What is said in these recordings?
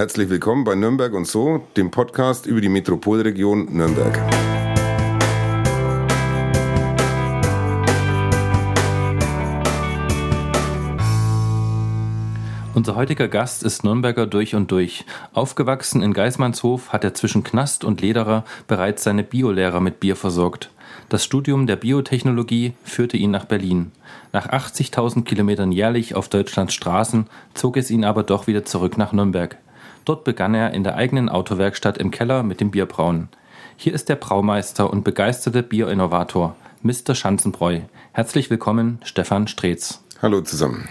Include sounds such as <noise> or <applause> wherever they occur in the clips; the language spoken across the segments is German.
Herzlich willkommen bei Nürnberg und so, dem Podcast über die Metropolregion Nürnberg. Unser heutiger Gast ist Nürnberger durch und durch. Aufgewachsen in Geismannshof hat er zwischen Knast und Lederer bereits seine Biolehrer mit Bier versorgt. Das Studium der Biotechnologie führte ihn nach Berlin. Nach 80.000 Kilometern jährlich auf Deutschlands Straßen zog es ihn aber doch wieder zurück nach Nürnberg. Dort begann er in der eigenen Autowerkstatt im Keller mit dem Bierbrauen. Hier ist der Braumeister und begeisterte Bierinnovator, Mr. Schanzenbräu. Herzlich willkommen, Stefan Streetz. Hallo zusammen.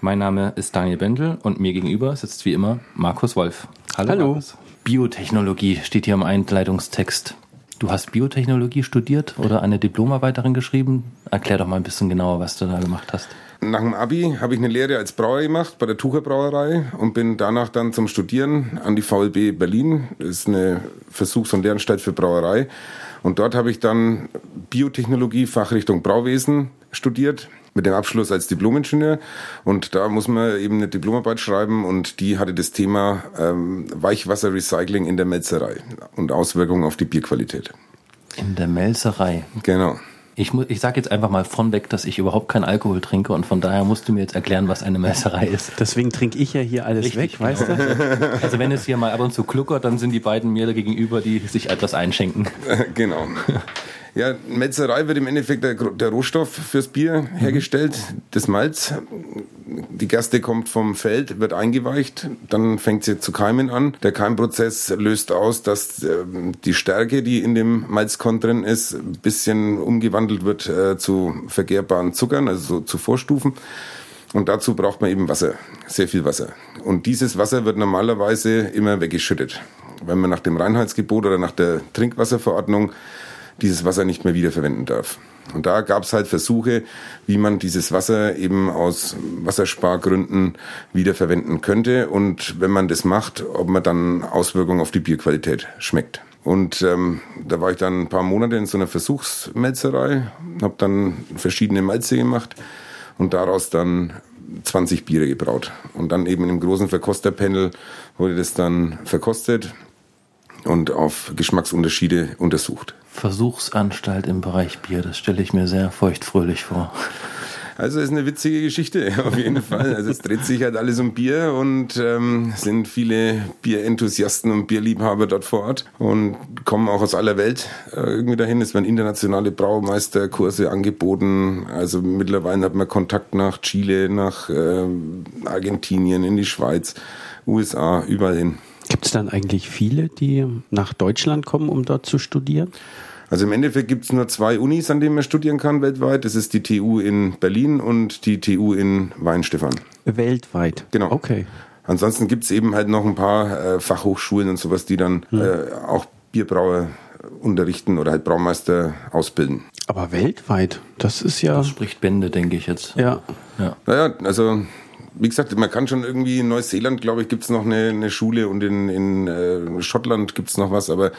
Mein Name ist Daniel Bendel und mir gegenüber sitzt wie immer Markus Wolf. Hallo. Hallo. Markus. Biotechnologie steht hier im Einleitungstext. Du hast Biotechnologie studiert oder eine Diplomarbeiterin geschrieben. Erklär doch mal ein bisschen genauer, was du da gemacht hast. Nach dem Abi habe ich eine Lehre als Brauer gemacht bei der Tucher Brauerei und bin danach dann zum Studieren an die VLB Berlin. Das ist eine Versuchs- und Lehranstalt für Brauerei. Und dort habe ich dann Biotechnologie, Fachrichtung Brauwesen studiert mit dem Abschluss als Diplomingenieur. Und da muss man eben eine Diplomarbeit schreiben und die hatte das Thema ähm, Weichwasserrecycling in der Melzerei und Auswirkungen auf die Bierqualität. In der Melzerei? Genau. Ich, ich sage jetzt einfach mal von weg, dass ich überhaupt keinen Alkohol trinke und von daher musst du mir jetzt erklären, was eine Melzerei ist. Deswegen trinke ich ja hier alles Richtig, weg, genau. weißt du? Also wenn es hier mal ab und zu kluckert, dann sind die beiden mir gegenüber, die sich etwas einschenken. Genau. Ja, Metzerei wird im Endeffekt der, der Rohstoff fürs Bier hergestellt, das Malz. Die Gerste kommt vom Feld, wird eingeweicht, dann fängt sie zu keimen an. Der Keimprozess löst aus, dass äh, die Stärke, die in dem Malzkorn drin ist, ein bisschen umgewandelt wird äh, zu vergehrbaren Zuckern, also so zu Vorstufen. Und dazu braucht man eben Wasser, sehr viel Wasser. Und dieses Wasser wird normalerweise immer weggeschüttet. Wenn man nach dem Reinheitsgebot oder nach der Trinkwasserverordnung dieses Wasser nicht mehr wiederverwenden darf. Und da gab es halt Versuche, wie man dieses Wasser eben aus Wasserspargründen wiederverwenden könnte und wenn man das macht, ob man dann Auswirkungen auf die Bierqualität schmeckt. Und ähm, da war ich dann ein paar Monate in so einer Versuchsmelzerei, habe dann verschiedene Malze gemacht und daraus dann 20 Biere gebraut. Und dann eben im großen Verkosterpanel wurde das dann verkostet und auf Geschmacksunterschiede untersucht. Versuchsanstalt im Bereich Bier, das stelle ich mir sehr feuchtfröhlich vor. Also ist eine witzige Geschichte, <laughs> auf jeden Fall. Also es dreht sich halt alles um Bier und ähm, sind viele Bierenthusiasten und Bierliebhaber dort vor Ort und kommen auch aus aller Welt äh, irgendwie dahin. Es werden internationale Braumeisterkurse angeboten. Also mittlerweile hat man Kontakt nach Chile, nach äh, Argentinien, in die Schweiz, USA, überall hin. Gibt es dann eigentlich viele, die nach Deutschland kommen, um dort zu studieren? Also im Endeffekt gibt es nur zwei Unis, an denen man studieren kann weltweit. Das ist die TU in Berlin und die TU in Weinstefan. Weltweit? Genau. Okay. Ansonsten gibt es eben halt noch ein paar äh, Fachhochschulen und sowas, die dann hm. äh, auch Bierbrauer unterrichten oder halt Braumeister ausbilden. Aber weltweit, das ist ja. Das spricht Bände, denke ich jetzt. Ja. ja. Naja, also wie gesagt, man kann schon irgendwie in Neuseeland, glaube ich, gibt es noch eine, eine, Schule und in, in äh, Schottland gibt es noch was, aber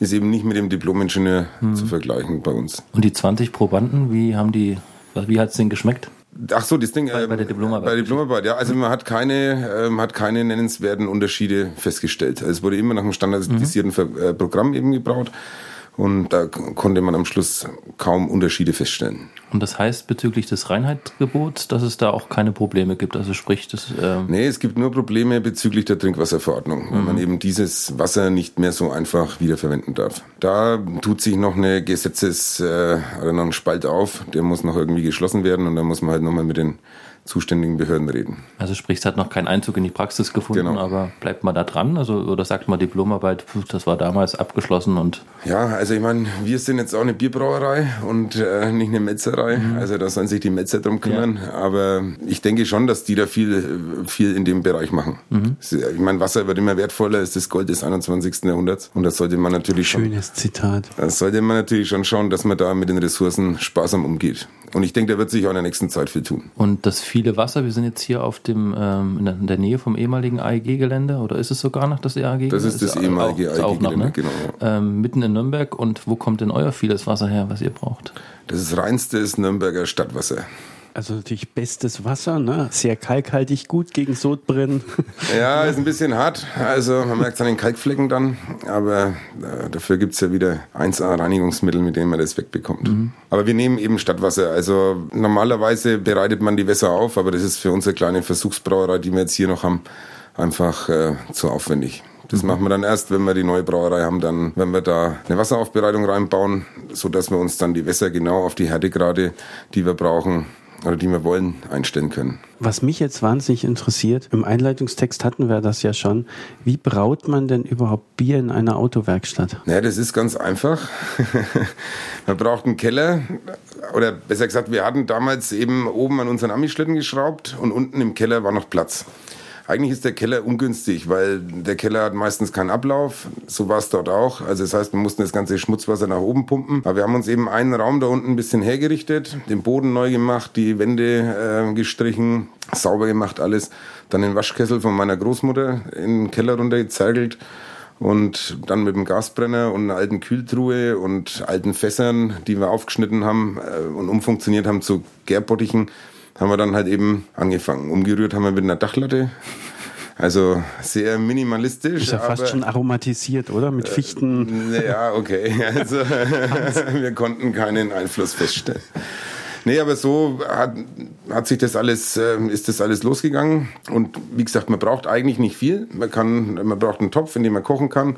ist eben nicht mit dem Diplom-Ingenieur hm. zu vergleichen bei uns. Und die 20 Probanden, wie haben die, wie hat es denen geschmeckt? Ach so, das Ding bei, bei der ähm, Diplomarbeit. Bei der Diplomarbeit, ja. Also man hat keine, äh, man hat keine nennenswerten Unterschiede festgestellt. Also es wurde immer nach einem standardisierten mhm. Äh, Programm eben gebraut. Und da konnte man am Schluss kaum Unterschiede feststellen. Und das heißt bezüglich des Reinheitsgebots, dass es da auch keine Probleme gibt? Also sprich, das. Ähm nee, es gibt nur Probleme bezüglich der Trinkwasserverordnung, mhm. weil man eben dieses Wasser nicht mehr so einfach wiederverwenden darf. Da tut sich noch eine Gesetzes- äh, oder noch ein Spalt auf, der muss noch irgendwie geschlossen werden und da muss man halt nochmal mit den zuständigen Behörden reden. Also sprich, es hat noch keinen Einzug in die Praxis gefunden, genau. aber bleibt man da dran? Also oder sagt man Diplomarbeit, das war damals abgeschlossen und Ja, also ich meine, wir sind jetzt auch eine Bierbrauerei und äh, nicht eine Metzerei. Mhm. Also da sollen sich die Metzer drum kümmern. Ja. Aber ich denke schon, dass die da viel, viel in dem Bereich machen. Mhm. Ich meine, Wasser wird immer wertvoller, ist das Gold des 21. Jahrhunderts. Und das sollte man natürlich Schönes schon. Zitat. Das sollte man natürlich schon schauen, dass man da mit den Ressourcen sparsam umgeht. Und ich denke, da wird sich auch in der nächsten Zeit viel tun. Und das viele Wasser, wir sind jetzt hier auf dem, ähm, in der Nähe vom ehemaligen AEG-Gelände, oder ist es sogar noch das AEG-Gelände? Das ist das ist ehemalige AEG-Gelände, ne? genau. Ähm, mitten in Nürnberg. Und wo kommt denn euer vieles Wasser her, was ihr braucht? Das ist reinstes Nürnberger Stadtwasser. Also natürlich bestes Wasser, ne? sehr kalkhaltig, gut gegen Sodbrennen. <laughs> Ja, ist ein bisschen hart. Also man merkt es an den Kalkflecken dann. Aber äh, dafür gibt es ja wieder 1A-Reinigungsmittel, mit denen man das wegbekommt. Mhm. Aber wir nehmen eben Stadtwasser. Also normalerweise bereitet man die Wässer auf, aber das ist für unsere kleine Versuchsbrauerei, die wir jetzt hier noch haben, einfach äh, zu aufwendig. Das machen wir dann erst, wenn wir die neue Brauerei haben, dann, wenn wir da eine Wasseraufbereitung reinbauen, so dass wir uns dann die Wässer genau auf die Härtegrade, die wir brauchen, oder die wir wollen, einstellen können. Was mich jetzt wahnsinnig interessiert, im Einleitungstext hatten wir das ja schon. Wie braut man denn überhaupt Bier in einer Autowerkstatt? Naja, das ist ganz einfach. <laughs> man braucht einen Keller, oder besser gesagt, wir hatten damals eben oben an unseren Amischlitten geschraubt und unten im Keller war noch Platz. Eigentlich ist der Keller ungünstig, weil der Keller hat meistens keinen Ablauf. So war es dort auch. Also das heißt, wir mussten das ganze Schmutzwasser nach oben pumpen. Aber wir haben uns eben einen Raum da unten ein bisschen hergerichtet, den Boden neu gemacht, die Wände äh, gestrichen, sauber gemacht alles. Dann den Waschkessel von meiner Großmutter in den Keller runtergezergelt und dann mit dem Gasbrenner und einer alten Kühltruhe und alten Fässern, die wir aufgeschnitten haben äh, und umfunktioniert haben zu Gärbottichen, haben wir dann halt eben angefangen. Umgerührt haben wir mit einer Dachlatte. Also sehr minimalistisch. Ist ja fast schon aromatisiert, oder? Mit Fichten. Äh, ja, okay. <laughs> Also <laughs> wir konnten keinen Einfluss feststellen. Nee, aber so hat, hat sich das alles, äh, ist das alles losgegangen. Und wie gesagt, man braucht eigentlich nicht viel. Man kann, man braucht einen Topf, in dem man kochen kann.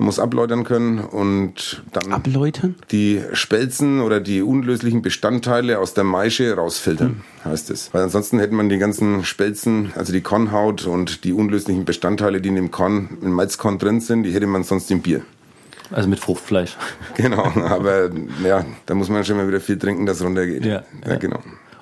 Man muss abläutern können und dann abläutern? die Spelzen oder die unlöslichen Bestandteile aus der Maische rausfiltern, hm. heißt es. Weil ansonsten hätte man die ganzen Spelzen, also die Kornhaut und die unlöslichen Bestandteile, die in dem Korn, im Malzkorn drin sind, die hätte man sonst im Bier. Also mit Fruchtfleisch. <laughs> Genau, aber ja, da muss man schon mal wieder viel trinken, dass es runtergeht. Ja, ja, genau.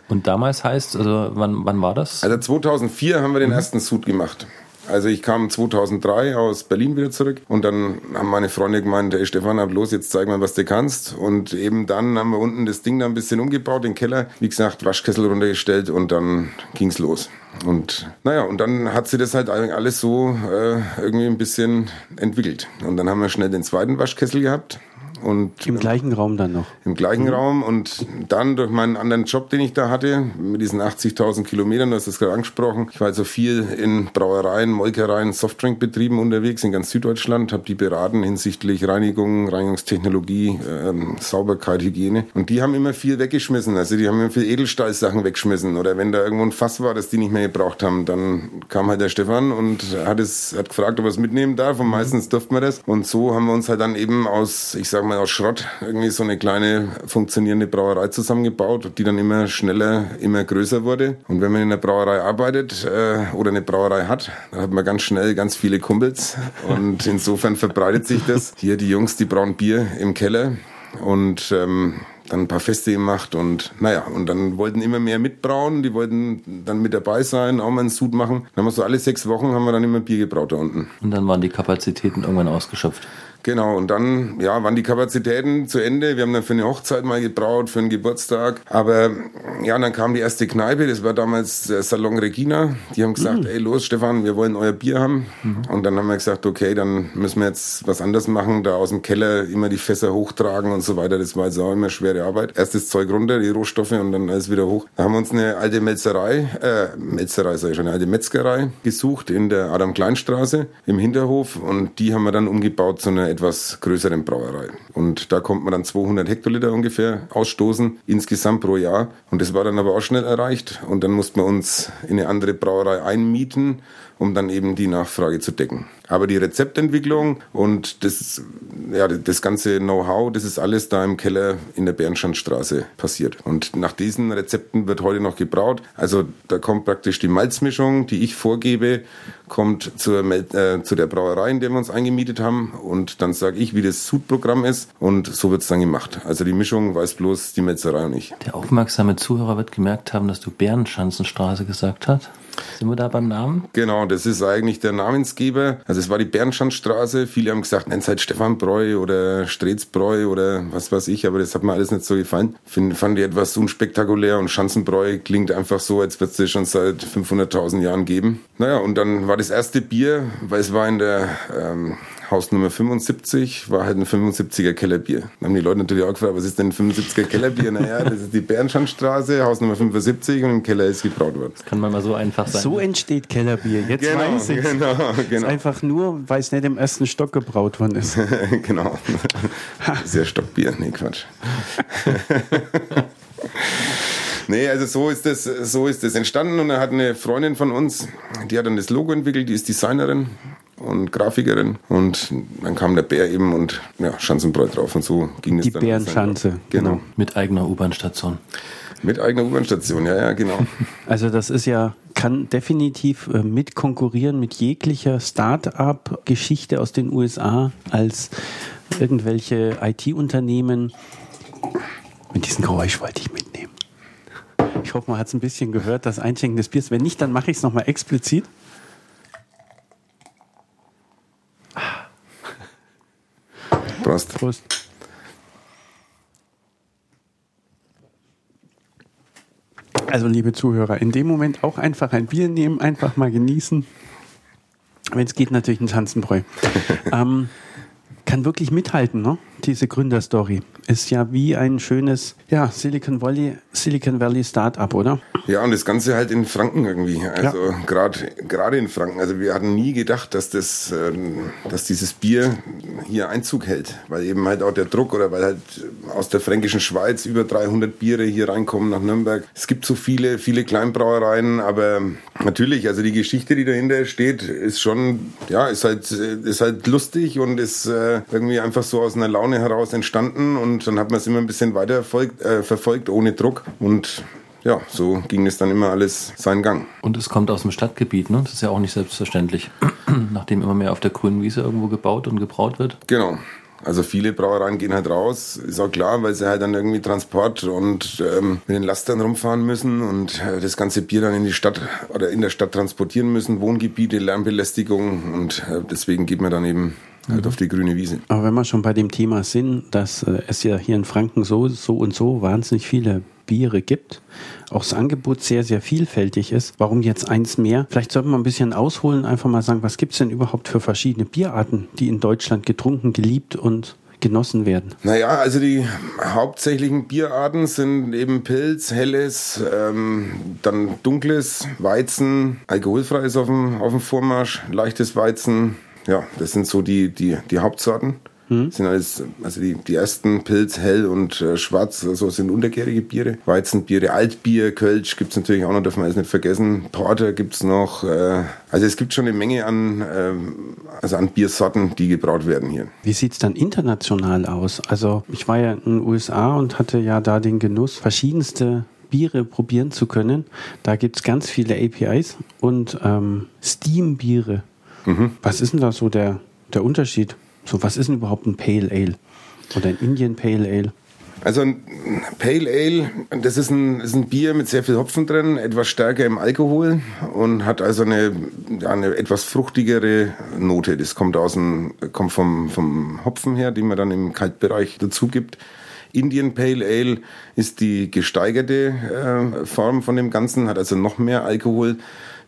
Und damals heißt, also wann, wann war das? Also 2004 haben wir den mhm. ersten Sud gemacht. Also ich kam 2003 aus Berlin wieder zurück und dann haben meine Freunde gemeint, hey Stefan, hab los, jetzt zeig mal, was du kannst. Und eben dann haben wir unten das Ding da ein bisschen umgebaut, den Keller, wie gesagt, Waschkessel runtergestellt und dann ging's los. Und naja, und dann hat sie das halt alles so äh, irgendwie ein bisschen entwickelt. Und dann haben wir schnell den zweiten Waschkessel gehabt und Im gleichen Raum dann noch? Im gleichen mhm. Raum und dann durch meinen anderen Job, den ich da hatte, mit diesen 80.000 Kilometern, du hast das gerade angesprochen. Ich war also viel in Brauereien, Molkereien, Softdrinkbetrieben unterwegs in ganz Süddeutschland, habe die beraten hinsichtlich Reinigung, Reinigungstechnologie, ähm, Sauberkeit, Hygiene. Und die haben immer viel weggeschmissen. Also die haben immer viel Edelstahlsachen weggeschmissen. Oder wenn da irgendwo ein Fass war, das die nicht mehr gebraucht haben, dann kam halt der Stefan und hat, es, hat gefragt, ob er es mitnehmen darf. Und meistens durften wir das. Und so haben wir uns halt dann eben aus, ich sag mal, aus Schrott irgendwie so eine kleine funktionierende Brauerei zusammengebaut, die dann immer schneller, immer größer wurde. Und wenn man in einer Brauerei arbeitet äh, oder eine Brauerei hat, dann hat man ganz schnell ganz viele Kumpels. Und insofern verbreitet sich das. Hier die Jungs, die brauen Bier im Keller. Und ähm, dann ein paar Feste gemacht und naja, und dann wollten immer mehr mitbrauen, die wollten dann mit dabei sein, auch mal einen Sud machen. Dann haben wir so alle sechs Wochen haben wir dann immer Bier gebraut da unten. Und dann waren die Kapazitäten irgendwann ausgeschöpft. Genau, und dann ja, waren die Kapazitäten zu Ende. Wir haben dann für eine Hochzeit mal gebraut, für einen Geburtstag. Aber ja, dann kam die erste Kneipe, das war damals der Salon Regina. Die haben gesagt, mhm. ey, los Stefan, wir wollen euer Bier haben. Mhm. Und dann haben wir gesagt, okay, dann müssen wir jetzt was anderes machen. Da aus dem Keller immer die Fässer hochtragen und so weiter. Das war jetzt auch immer schwere Arbeit. Erst das Zeug runter, die Rohstoffe und dann alles wieder hoch. Da haben wir uns eine alte Melzerei, äh, Melzerei sag ich schon, eine alte Metzgerei gesucht in der Adam-Klein-Straße im Hinterhof. Und die haben wir dann umgebaut zu einer etwas größeren Brauerei. Und da kommt man dann 200 Hektoliter ungefähr ausstoßen, insgesamt pro Jahr. Und das war dann aber auch schnell erreicht. Und dann mussten wir uns in eine andere Brauerei einmieten, um dann eben die Nachfrage zu decken. Aber die Rezeptentwicklung und das, ja, das ganze Know-how, das ist alles da im Keller in der Bernschanstraße passiert. Und nach diesen Rezepten wird heute noch gebraut. Also da kommt praktisch die Malzmischung, die ich vorgebe, kommt zur, äh, zu der Brauerei, in der wir uns eingemietet haben. Und dann sage ich, wie das Sudprogramm ist. Und so wird es dann gemacht. Also die Mischung weiß bloß die Metzerei und ich. Der aufmerksame Zuhörer wird gemerkt haben, dass du Bernschanzenstraße gesagt hast. Sind wir da beim Namen? Genau, das ist eigentlich der Namensgeber. Also es war die Bernschanstraße. Viele haben gesagt, nennt es halt Stefanbräu oder Stretzbräu oder was weiß ich, aber das hat mir alles nicht so gefallen. Find, fand ich etwas unspektakulär und Schanzenbräu klingt einfach so, als würde es schon seit 500.000 Jahren geben. Naja, und dann war das erste Bier, weil es war in der ähm, Hausnummer 75 war halt ein 75er Kellerbier. Dann haben die Leute natürlich auch gefragt, was ist denn ein 75er Kellerbier? Naja, das ist die Bernschanstraße, Hausnummer 75 und im Keller ist gebraut worden. Das kann manchmal so einfach sein. So entsteht Kellerbier. Jetzt genau, weiß ich. Genau, genau. Ist einfach nur, weil es nicht im ersten Stock gebraut worden ist. <laughs> genau. Sehr Stockbier. Nee, Quatsch. <laughs> Nee, also so ist das, so ist das entstanden und er hat eine Freundin von uns, die hat dann das Logo entwickelt, die ist Designerin und Grafikerin und dann kam der Bär eben und ja, Schanzenbräu drauf und so ging es dann. Die Bärenschanze. Genau. genau. Mit eigener U-Bahn-Station. Mit eigener U-Bahn-Station, ja, ja, genau. <laughs> Also das ist ja, kann definitiv äh, mit konkurrieren mit jeglicher Start-up-Geschichte aus den USA als irgendwelche IT-Unternehmen. Mit diesem Geräusch wollte ich mitnehmen. Ich hoffe, man hat es ein bisschen gehört, das Einschenken des Biers. Wenn nicht, dann mache ich es nochmal explizit. Prost. Also, liebe Zuhörer, in dem Moment auch einfach ein Bier nehmen, einfach mal genießen. Wenn es geht, natürlich ein Tanzenbräu. <laughs> ähm, kann wirklich mithalten, ne? Diese Gründerstory. Ist ja wie ein schönes ja, Silicon Valley, Silicon Valley Startup, oder? Ja, und das Ganze halt in Franken irgendwie. Also ja. gerade gerade in Franken. Also wir hatten nie gedacht, dass das, ähm, dass dieses Bier hier Einzug hält, weil eben halt auch der Druck oder weil halt aus der fränkischen Schweiz über 300 Biere hier reinkommen nach Nürnberg. Es gibt so viele, viele Kleinbrauereien, aber natürlich, also die Geschichte, die dahinter steht, ist schon, ja, ist halt, ist halt lustig und ist äh, irgendwie einfach so aus einer Laune heraus entstanden und dann hat man es immer ein bisschen weiter verfolgt, äh, verfolgt ohne Druck und ja, so ging es dann immer alles seinen Gang. Und es kommt aus dem Stadtgebiet, ne? Das ist ja auch nicht selbstverständlich, <clears throat> nachdem immer mehr auf der grünen Wiese irgendwo gebaut und gebraut wird. Genau. Also viele Brauereien gehen halt raus, ist auch klar, weil sie halt dann irgendwie Transport und ähm, mit den Lastern rumfahren müssen und äh, das ganze Bier dann in die Stadt oder in der Stadt transportieren müssen, Wohngebiete, Lärmbelästigung und äh, deswegen geht man dann eben halt auf die grüne Wiese. Aber wenn wir schon bei dem Thema sind, dass äh, es ja hier in Franken so, so und so wahnsinnig viele Biere gibt, auch das Angebot sehr, sehr vielfältig ist. Warum jetzt eins mehr? Vielleicht sollten wir ein bisschen ausholen, einfach mal sagen, was gibt es denn überhaupt für verschiedene Bierarten, die in Deutschland getrunken, geliebt und genossen werden? Naja, also die hauptsächlichen Bierarten sind eben Pilz, Helles, ähm, dann Dunkles, Weizen, alkoholfrei ist auf dem, auf dem Vormarsch, leichtes Weizen, ja, das sind so die, die, die Hauptsorten. Hm. Sind alles, also die, die ersten Pilz, Hell und äh, Schwarz, also sind untergärige Biere. Weizenbiere, Altbier, Kölsch gibt es natürlich auch noch, darf man alles nicht vergessen. Porter gibt es noch. Äh, also es gibt schon eine Menge an, äh, also an Biersorten, die gebraut werden hier. Wie sieht es dann international aus? Also ich war ja in den USA und hatte ja da den Genuss, verschiedenste Biere probieren zu können. Da gibt es ganz viele APIs und ähm, Steam-Biere Mhm. Was ist denn da so der, der Unterschied? So, was ist denn überhaupt ein Pale Ale? Oder ein Indian Pale Ale? Also ein Pale Ale, das ist ein, ist ein Bier mit sehr viel Hopfen drin, etwas stärker im Alkohol und hat also eine, eine etwas fruchtigere Note. Das kommt aus dem, kommt vom, vom Hopfen her, den man dann im Kaltbereich dazu gibt. Indian Pale Ale ist die gesteigerte äh, Form von dem Ganzen, hat also noch mehr Alkohol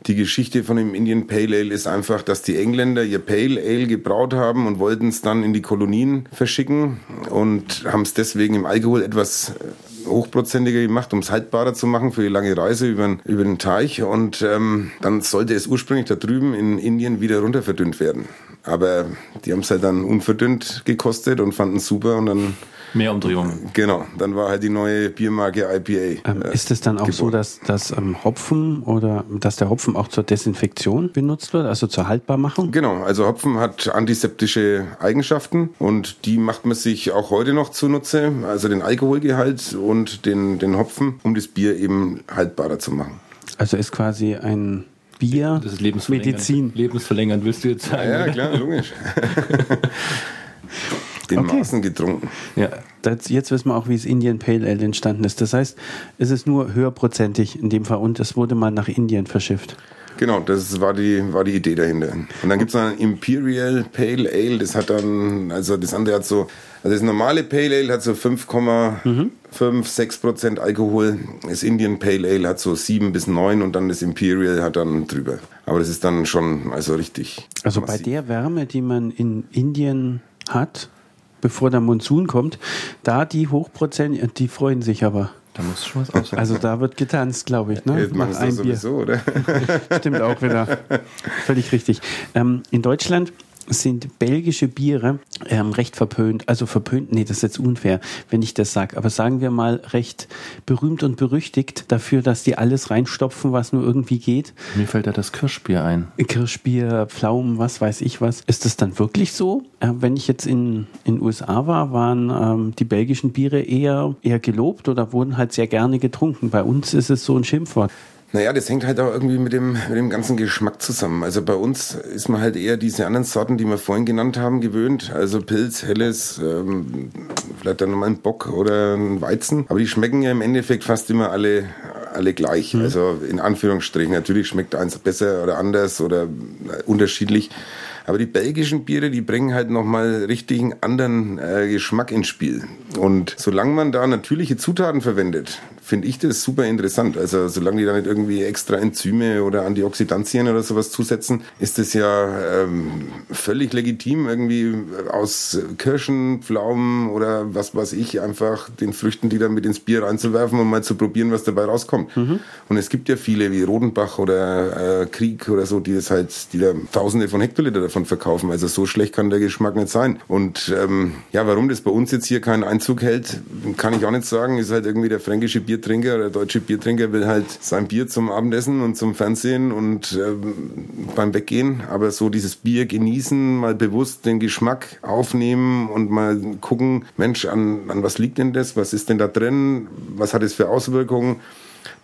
die Geschichte von dem Indian Pale Ale ist einfach, dass die Engländer ihr Pale Ale gebraut haben und wollten es dann in die Kolonien verschicken und haben es deswegen im Alkohol etwas äh, hochprozentiger gemacht, um es haltbarer zu machen für die lange Reise über, über den Teich. Und ähm, dann sollte es ursprünglich da drüben in Indien wieder runter verdünnt werden. Aber die haben es halt dann unverdünnt gekostet und fanden es super und dann Mehr Umdrehungen. Genau, dann war halt die neue Biermarke IPA. Ähm, äh, ist es dann auch geboren. so, dass das ähm, Hopfen oder dass der Hopfen auch zur Desinfektion benutzt wird, also zur Haltbarmachung? Genau, also Hopfen hat antiseptische Eigenschaften und die macht man sich auch heute noch zunutze, also den Alkoholgehalt und den, den Hopfen, um das Bier eben haltbarer zu machen. Also ist quasi ein Bier, das ist lebensverlängernd. Medizin. Lebensverlängernd willst du jetzt sagen? Ja, ja klar, logisch. <laughs> <laughs> in okay. Maßen getrunken. Ja, das, jetzt wissen wir auch, wie es Indian Pale Ale entstanden ist. Das heißt, es ist nur höherprozentig in dem Fall und es wurde mal nach Indien verschifft. Genau, das war die, war die Idee dahinter. Und dann gibt es noch ein Imperial Pale Ale, das hat dann, also das andere hat so, also das normale Pale Ale hat so 5,5, 6 Prozent Alkohol. Das Indian Pale Ale hat so 7 bis 9 und dann das Imperial hat dann drüber. Aber das ist dann schon, also richtig. Also massiv. bei der Wärme, die man in Indien hat, bevor der Monsun kommt, da die Hochprozent, die freuen sich aber. Da muss schon was aushalten. Also da wird getanzt, glaube ich. Ne? Jetzt machen sie sowieso, oder? <laughs> Stimmt auch wieder. Völlig richtig. Ähm, in Deutschland sind belgische Biere ähm, recht verpönt. Also verpönt, nee, das ist jetzt unfair, wenn ich das sage. Aber sagen wir mal recht berühmt und berüchtigt dafür, dass die alles reinstopfen, was nur irgendwie geht. Mir fällt da das Kirschbier ein. Kirschbier, Pflaumen, was weiß ich was. Ist das dann wirklich so? Äh, wenn ich jetzt in den USA war, waren ähm, die belgischen Biere eher, eher gelobt oder wurden halt sehr gerne getrunken. Bei uns ist es so ein Schimpfwort. Naja, das hängt halt auch irgendwie mit dem, mit dem ganzen Geschmack zusammen. Also bei uns ist man halt eher diese anderen Sorten, die wir vorhin genannt haben, gewöhnt. Also Pilz, Helles, ähm, vielleicht dann nochmal ein Bock oder ein Weizen. Aber die schmecken ja im Endeffekt fast immer alle, alle gleich. Mhm. Also in Anführungsstrichen. Natürlich schmeckt eins besser oder anders oder unterschiedlich. Aber die belgischen Biere, die bringen halt nochmal richtigen anderen äh, Geschmack ins Spiel. Und solange man da natürliche Zutaten verwendet, finde ich das super interessant. Also solange die da nicht irgendwie extra Enzyme oder Antioxidantien oder sowas zusetzen, ist das ja ähm, völlig legitim, irgendwie aus Kirschen, Pflaumen oder was weiß ich, einfach den Früchten, die dann mit ins Bier reinzuwerfen und mal zu probieren, was dabei rauskommt. Mhm. Und es gibt ja viele wie Rodenbach oder äh, Krieg oder so, die das halt, die da tausende von Hektoliter davon verkaufen. Also so schlecht kann der Geschmack nicht sein. Und ähm, ja, warum das bei uns jetzt hier keinen Einzug hält, kann ich auch nicht sagen. Ist halt irgendwie der fränkische Bier Biertrinker oder deutsche Biertrinker will halt sein Bier zum Abendessen und zum Fernsehen und äh, beim Weggehen. Aber so dieses Bier genießen, mal bewusst den Geschmack aufnehmen und mal gucken, Mensch, an, an was liegt denn das? Was ist denn da drin? Was hat es für Auswirkungen?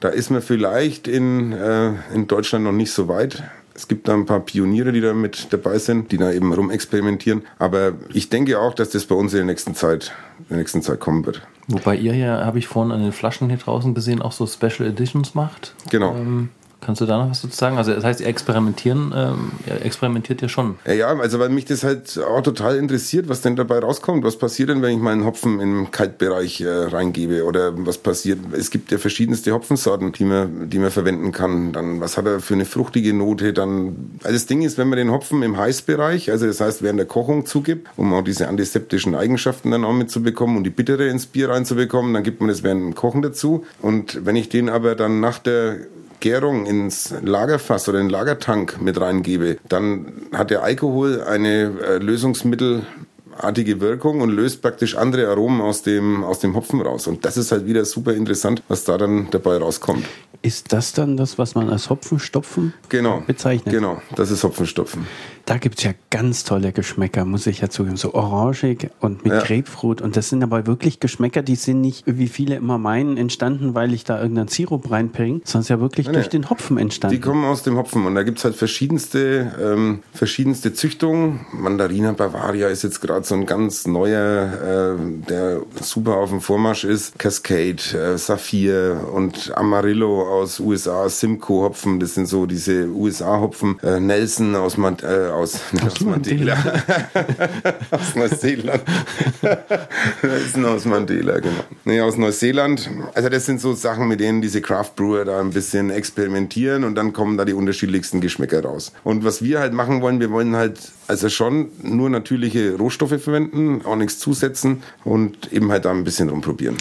Da ist man vielleicht in, äh, in Deutschland noch nicht so weit. Es gibt da ein paar Pioniere, die da mit dabei sind, die da eben rumexperimentieren. Aber ich denke auch, dass das bei uns in der nächsten Zeit, in der nächsten Zeit kommen wird. Wobei ihr ja, habe ich vorhin an den Flaschen hier draußen gesehen, auch so Special Editions macht. Genau. Ähm, Kannst du da noch was dazu sagen? Also das heißt, ihr experimentieren, ähm, ihr experimentiert ja schon. Ja, also weil mich das halt auch total interessiert, was denn dabei rauskommt. Was passiert denn, wenn ich meinen Hopfen im Kaltbereich äh, reingebe? Oder was passiert? Es gibt ja verschiedenste Hopfensorten, die man, die man verwenden kann. Dann, was hat er für eine fruchtige Note? Dann, also das Ding ist, wenn man den Hopfen im Heißbereich, also das heißt während der Kochung zugibt, um auch diese antiseptischen Eigenschaften dann auch mitzubekommen und die Bittere ins Bier reinzubekommen, dann gibt man das während dem Kochen dazu. Und wenn ich den aber dann nach der Gärung ins Lagerfass oder in den Lagertank mit reingebe, dann hat der Alkohol eine äh, lösungsmittelartige Wirkung und löst praktisch andere Aromen aus dem, aus dem Hopfen raus. Und das ist halt wieder super interessant, was da dann dabei rauskommt. Ist das dann das, was man als Hopfenstopfen genau, bezeichnet? Genau, das ist Hopfenstopfen. Da gibt es ja ganz tolle Geschmäcker, muss ich ja zugeben. So orangig und mit ja. Grapefruit. Und das sind aber wirklich Geschmäcker, die sind nicht, wie viele immer meinen, entstanden, weil ich da irgendeinen Sirup reinbringe, sondern ja wirklich nee, durch den Hopfen entstanden. Die kommen aus dem Hopfen. Und da gibt es halt verschiedenste, ähm, verschiedenste Züchtungen. Mandarina Bavaria ist jetzt gerade so ein ganz neuer, äh, der super auf dem Vormarsch ist. Cascade, äh, Saphir und Amarillo aus USA, Simcoe Hopfen. Das sind so diese USA-Hopfen. Äh, Nelson aus, äh, aus, aus Mandela. <laughs> aus Neuseeland. <laughs> das ist aus Mandela, genau. Nee, aus Neuseeland. Also das sind so Sachen, mit denen diese Craft Brewer da ein bisschen experimentieren und dann kommen da die unterschiedlichsten Geschmäcker raus. Und was wir halt machen wollen, wir wollen halt also schon nur natürliche Rohstoffe verwenden, auch nichts zusetzen und eben halt da ein bisschen rumprobieren.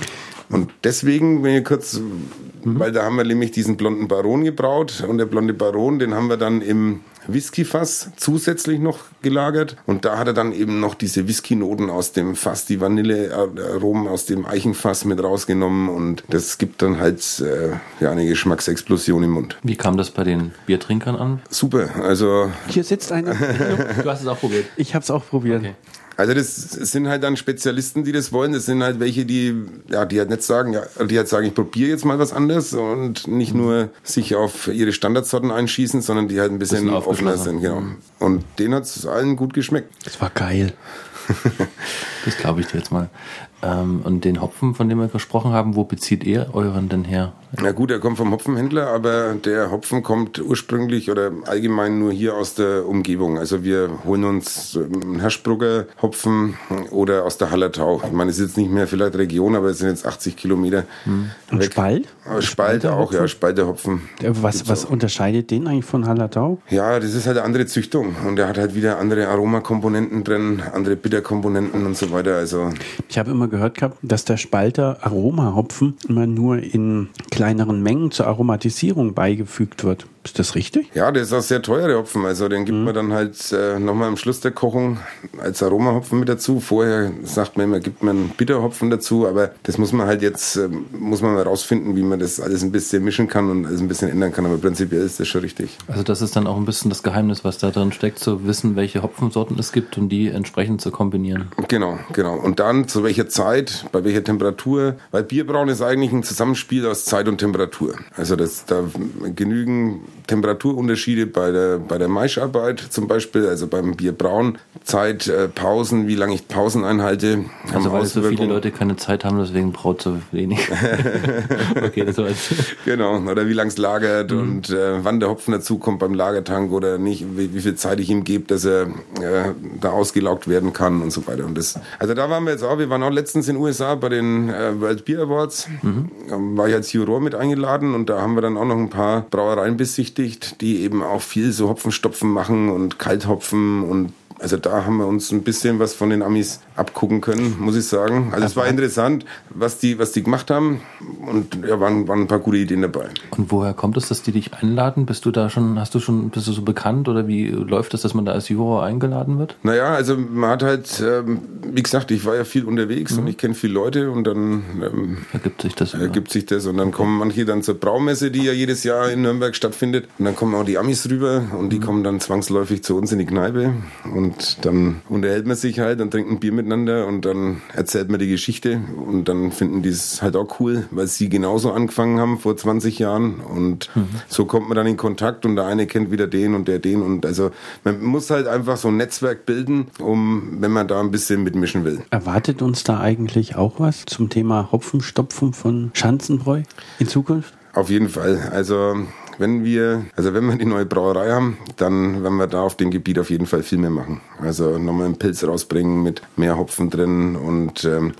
Und deswegen, wenn ihr kurz, mhm. weil da haben wir nämlich diesen blonden Baron gebraut und der blonde Baron, den haben wir dann im Whiskyfass zusätzlich noch gelagert und da hat er dann eben noch diese Whisky-Noten aus dem Fass, die Vanillearomen aus dem Eichenfass mit rausgenommen und das gibt dann halt äh, ja eine Geschmacksexplosion im Mund. Wie kam das bei den Biertrinkern an? Super, also hier sitzt einer. <laughs> du hast es auch probiert. Ich habe es auch probiert. Okay. Also das sind halt dann Spezialisten, die das wollen. Das sind halt welche, die ja, die halt nicht sagen, ja, die halt sagen, ich probiere jetzt mal was anderes und nicht mhm. nur sich auf ihre Standardsorten einschießen, sondern die halt ein bisschen, bisschen offener sind, genau. Und denen hat es allen gut geschmeckt. Das war geil. <laughs> das glaube ich dir jetzt mal. Ähm, und den Hopfen, von dem wir gesprochen haben, wo bezieht ihr euren denn her? Na gut, er kommt vom Hopfenhändler, aber der Hopfen kommt ursprünglich oder allgemein nur hier aus der Umgebung. Also wir holen uns ähm, Herschbrugger Hopfen oder aus der Hallertau. Ich meine, es ist jetzt nicht mehr vielleicht Region, aber es sind jetzt 80 Kilometer. Hm. Und weg. Spalt? Spalte auch, ja, Spalterhopfen. Was, was unterscheidet den eigentlich von Hallertau? Ja, das ist halt eine andere Züchtung und er hat halt wieder andere Aromakomponenten drin, andere Bitterkomponenten und so weiter. Also ich habe immer gehört gehabt, dass der Spalter Aromahopfen immer nur in kleineren Mengen zur Aromatisierung beigefügt wird. Ist das richtig? Ja, das ist auch sehr teuer, der Hopfen. Also den gibt mhm. man dann halt äh, nochmal am Schluss der Kochung als Aromahopfen mit dazu. Vorher sagt man immer, gibt man Bitterhopfen dazu, aber das muss man halt jetzt, äh, muss man mal rausfinden, wie man das alles ein bisschen mischen kann und alles ein bisschen ändern kann. Aber prinzipiell ist das schon richtig. Also das ist dann auch ein bisschen das Geheimnis, was da drin steckt, zu wissen, welche Hopfensorten es gibt und die entsprechend zu kombinieren. Genau, genau. Und dann zu welcher Zeit, bei welcher Temperatur. Weil Bierbrauen ist eigentlich ein Zusammenspiel aus Zeit und Temperatur. Also das, da genügen Temperaturunterschiede bei der, bei der Maischarbeit zum Beispiel, also beim Bierbrauen, Zeit, äh, Pausen, wie lange ich Pausen einhalte. Also weil so viele Leute keine Zeit haben, deswegen braut so wenig. <laughs> okay, das war's. Genau, oder wie lange es lagert mhm. und äh, wann der Hopfen dazukommt beim Lagertank oder nicht, wie, wie viel Zeit ich ihm gebe, dass er äh, da ausgelaugt werden kann und so weiter. Und das, also da waren wir jetzt auch, wir waren auch letztens in den USA bei den äh, World Beer Awards, mhm. war ich als Juror mit eingeladen und da haben wir dann auch noch ein paar Brauereien besichtigt berücksichtigt, die eben auch viel so Hopfenstopfen machen und Kalthopfen und also da haben wir uns ein bisschen was von den Amis abgucken können, muss ich sagen. Also es war interessant, was die, was die gemacht haben und ja, waren, waren ein paar gute Ideen dabei. Und woher kommt es, dass die dich einladen? Bist du da schon, hast du schon, bist du so bekannt oder wie läuft das, dass man da als Juror eingeladen wird? Naja, also man hat halt, ähm, wie gesagt, ich war ja viel unterwegs mhm. und ich kenne viele Leute und dann ähm, ergibt sich das. Ergibt sich das und dann kommen manche dann zur Braumesse, die ja jedes Jahr in Nürnberg stattfindet und dann kommen auch die Amis rüber und die mhm. kommen dann zwangsläufig zu uns in die Kneipe und dann unterhält man sich halt, dann trinkt ein Bier mit miteinander und dann erzählt man die Geschichte und dann finden die es halt auch cool, weil sie genauso angefangen haben vor 20 Jahren und mhm. so kommt man dann in Kontakt und der eine kennt wieder den und der den und also man muss halt einfach so ein Netzwerk bilden, um wenn man da ein bisschen mitmischen will. Erwartet uns da eigentlich auch was zum Thema Hopfenstopfen von Schanzenbräu in Zukunft? Auf jeden Fall. Also wenn wir, also wenn wir die neue Brauerei haben, dann werden wir da auf dem Gebiet auf jeden Fall viel mehr machen. Also nochmal einen Pilz rausbringen mit mehr Hopfen drin und ähm,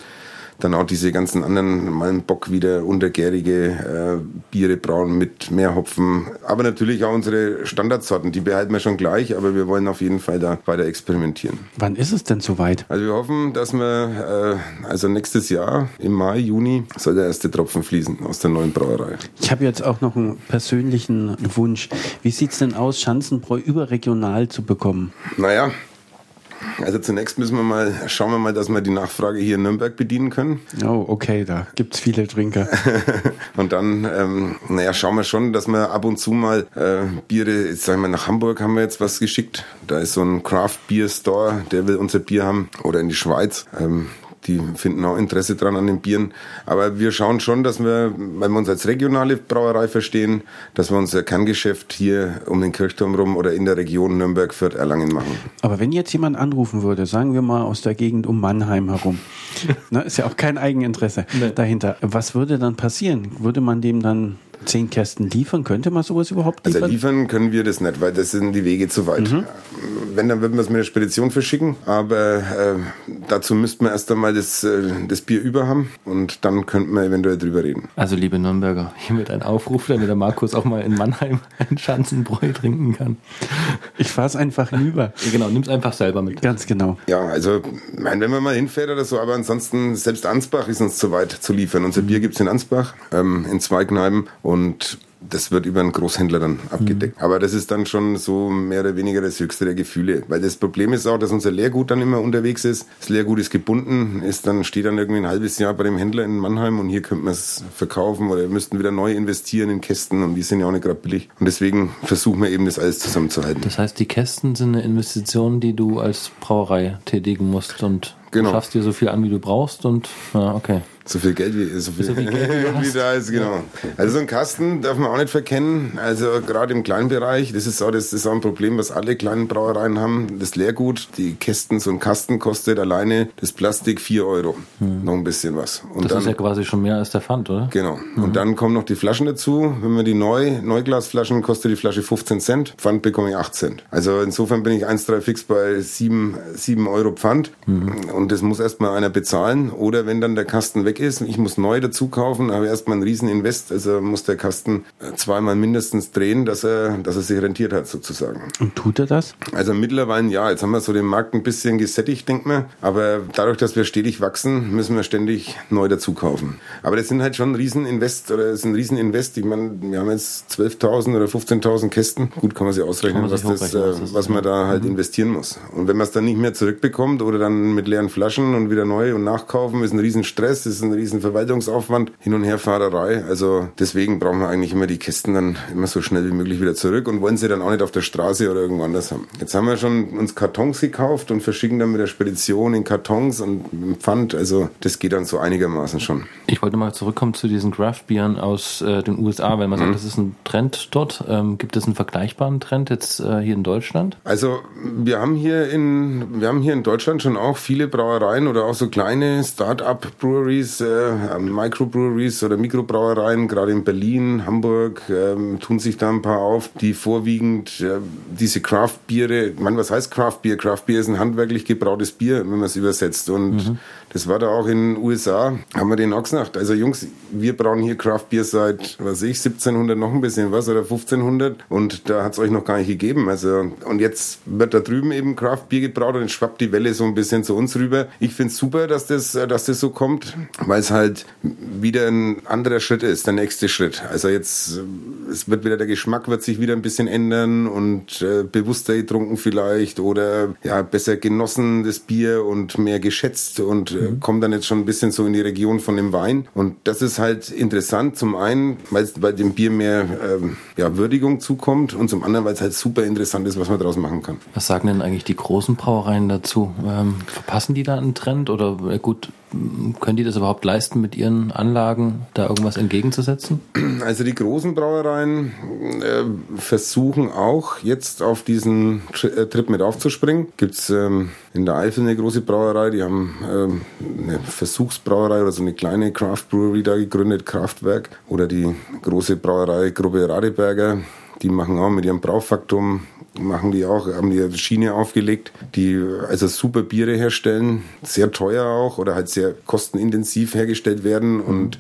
dann auch diese ganzen anderen Malmbock wieder untergärige äh, Biere brauen mit mehr Hopfen. Aber natürlich auch unsere Standardsorten, die behalten wir schon gleich, aber wir wollen auf jeden Fall da weiter experimentieren. Wann ist es denn soweit? Also wir hoffen, dass wir, äh, also nächstes Jahr im Mai, Juni, soll der erste Tropfen fließen aus der neuen Brauerei. Ich habe jetzt auch noch einen persönlichen Wunsch. Wie sieht es denn aus, Schanzenbräu überregional zu bekommen? Naja, also zunächst müssen wir mal, schauen wir mal, dass wir die Nachfrage hier in Nürnberg bedienen können. Oh, okay, da gibt es viele Trinker. <laughs> und dann, ähm, naja, schauen wir schon, dass wir ab und zu mal äh, Biere, jetzt sagen wir nach Hamburg haben wir jetzt was geschickt. Da ist so ein Craft Beer Store, der will unser Bier haben. Oder in die Schweiz. Ähm, die finden auch Interesse dran an den Bieren. Aber wir schauen schon, dass wir, weil wir uns als regionale Brauerei verstehen, dass wir unser Kerngeschäft hier um den Kirchturm rum oder in der Region Nürnberg, Fürth, Erlangen machen. Aber wenn jetzt jemand anrufen würde, sagen wir mal aus der Gegend um Mannheim herum, <laughs> ne, ist ja auch kein Eigeninteresse nee. dahinter. Was würde dann passieren? Würde man dem dann zehn Kästen liefern? Könnte man sowas überhaupt liefern? Also liefern können wir das nicht, weil das sind die Wege zu weit. Mhm. Wenn, dann würden wir es mit der Spedition verschicken, aber äh, dazu müssten wir erst einmal das, äh, das Bier über haben und dann könnten wir eventuell drüber reden. Also liebe Nürnberger, hiermit ein Aufruf, damit der Markus auch mal in Mannheim <laughs> ein Schanzenbräu trinken kann. Ich fahre es einfach hinüber. Ja, genau, nimm es einfach selber mit. Ganz genau. Ja, also mein, wenn man mal hinfährt oder so, aber ansonsten selbst Ansbach ist uns zu weit zu liefern. Unser Bier gibt es in Ansbach, ähm, in zwei Kneipen und das wird über einen Großhändler dann abgedeckt. Mhm. Aber das ist dann schon so mehr oder weniger das höchste der Gefühle. Weil das Problem ist auch, dass unser Leergut dann immer unterwegs ist. Das Leergut ist gebunden, ist dann, steht dann irgendwie ein halbes Jahr bei dem Händler in Mannheim und hier könnte man es verkaufen oder wir müssten wieder neu investieren in Kästen und die sind ja auch nicht gerade billig. Und deswegen versuchen wir eben das alles zusammenzuhalten. Das heißt, die Kästen sind eine Investition, die du als Brauerei tätigen musst und genau. schaffst dir so viel an, wie du brauchst und ja, okay. So viel Geld wie, so viel, so viel Geld, wie, <laughs> da ist, genau. Also so ein Kasten darf man auch nicht verkennen. Also gerade im kleinen Bereich, das ist auch, das ist auch ein Problem, was alle kleinen Brauereien haben. Das Leergut, die Kästen, so ein Kasten kostet alleine das Plastik 4 Euro. Hm. Noch ein bisschen was. Und das dann, ist ja quasi schon mehr als der Pfand, oder? Genau. Mhm. Und dann kommen noch die Flaschen dazu. Wenn man die neu, Neuglasflaschen, kostet die Flasche 15 Cent. Pfand bekomme ich 8 Cent. Also insofern bin ich 1,3 fix bei 7, 7 Euro Pfand. Mhm. Und das muss erstmal einer bezahlen. Oder wenn dann der Kasten weg ist, ich muss neu dazu kaufen, habe erstmal einen riesen Invest. Also muss der Kasten zweimal mindestens drehen, dass er, dass er sich rentiert hat sozusagen. Und tut er das? Also mittlerweile ja. Jetzt haben wir so den Markt ein bisschen gesättigt, denkt man. Aber dadurch, dass wir stetig wachsen, müssen wir ständig neu dazu kaufen. Aber das sind halt schon Rieseninvest oder das ist ein Rieseninvest. Ich meine, wir haben jetzt 12.000 oder 15.000 Kästen. Gut, kann man sich ausrechnen, man was, das, äh, was man da halt mhm. investieren muss. Und wenn man es dann nicht mehr zurückbekommt oder dann mit leeren Flaschen und wieder neu und nachkaufen, ist ein Riesenstress, ist ein riesen Verwaltungsaufwand, Hin- und Herfahrerei. Also deswegen brauchen wir eigentlich immer die Kästen dann immer so schnell wie möglich wieder zurück und wollen sie dann auch nicht auf der Straße oder irgendwo anders haben. Jetzt haben wir schon uns Kartons gekauft und verschicken dann mit der Spedition in Kartons und im Pfand. Also das geht dann so einigermaßen schon. Ich wollte mal zurückkommen zu diesen Craft-Bieren aus äh, den USA, weil man sagt, mhm. das ist ein Trend dort. Ähm, gibt es einen vergleichbaren Trend jetzt äh, hier in Deutschland? Also wir haben hier in wir haben hier in Deutschland schon auch viele Brauereien oder auch so kleine Start-up-Breweries, äh, Microbreweries oder Mikrobrauereien, gerade in Berlin, Hamburg, äh, tun sich da ein paar auf, die vorwiegend äh, diese Craft-Biere, man was heißt Craft-Bier? Craft-Bier ist ein handwerklich gebrautes Bier, wenn man es übersetzt und mhm. Das war da auch in den USA, haben wir den auch gesagt. Also Jungs, wir brauen hier Craft Beer seit, was ich, 1700 noch ein bisschen was oder 1500 und da hat es euch noch gar nicht gegeben. Also und jetzt wird da drüben eben Craft Beer gebraut und dann schwappt die Welle so ein bisschen zu uns rüber. Ich finde es super, dass das, dass das so kommt, weil es halt wieder ein anderer Schritt ist, der nächste Schritt. Also jetzt, es wird wieder der Geschmack wird sich wieder ein bisschen ändern und äh, bewusster getrunken vielleicht oder ja besser genossen das Bier und mehr geschätzt und äh, mhm. kommen dann jetzt schon ein bisschen so in die Region von dem Wein. Und das ist halt interessant. Zum einen, weil es bei dem Bier mehr ähm, ja, Würdigung zukommt und zum anderen, weil es halt super interessant ist, was man daraus machen kann. Was sagen denn eigentlich die großen Brauereien dazu? Ähm, verpassen die da einen Trend oder äh, gut, können die das überhaupt leisten, mit ihren Anlagen da irgendwas entgegenzusetzen? Also die großen Brauereien äh, versuchen auch jetzt auf diesen äh, Trip mit aufzuspringen. Gibt es ähm, in der Eifel eine große Brauerei, die haben ähm, eine Versuchsbrauerei oder so eine kleine Craft Brewery da gegründet, Kraftwerk. Oder die große Brauerei Gruppe Radeberger, die machen auch mit ihrem Braufaktum machen die auch, haben die Schiene aufgelegt, die also super Biere herstellen, sehr teuer auch oder halt sehr kostenintensiv hergestellt werden und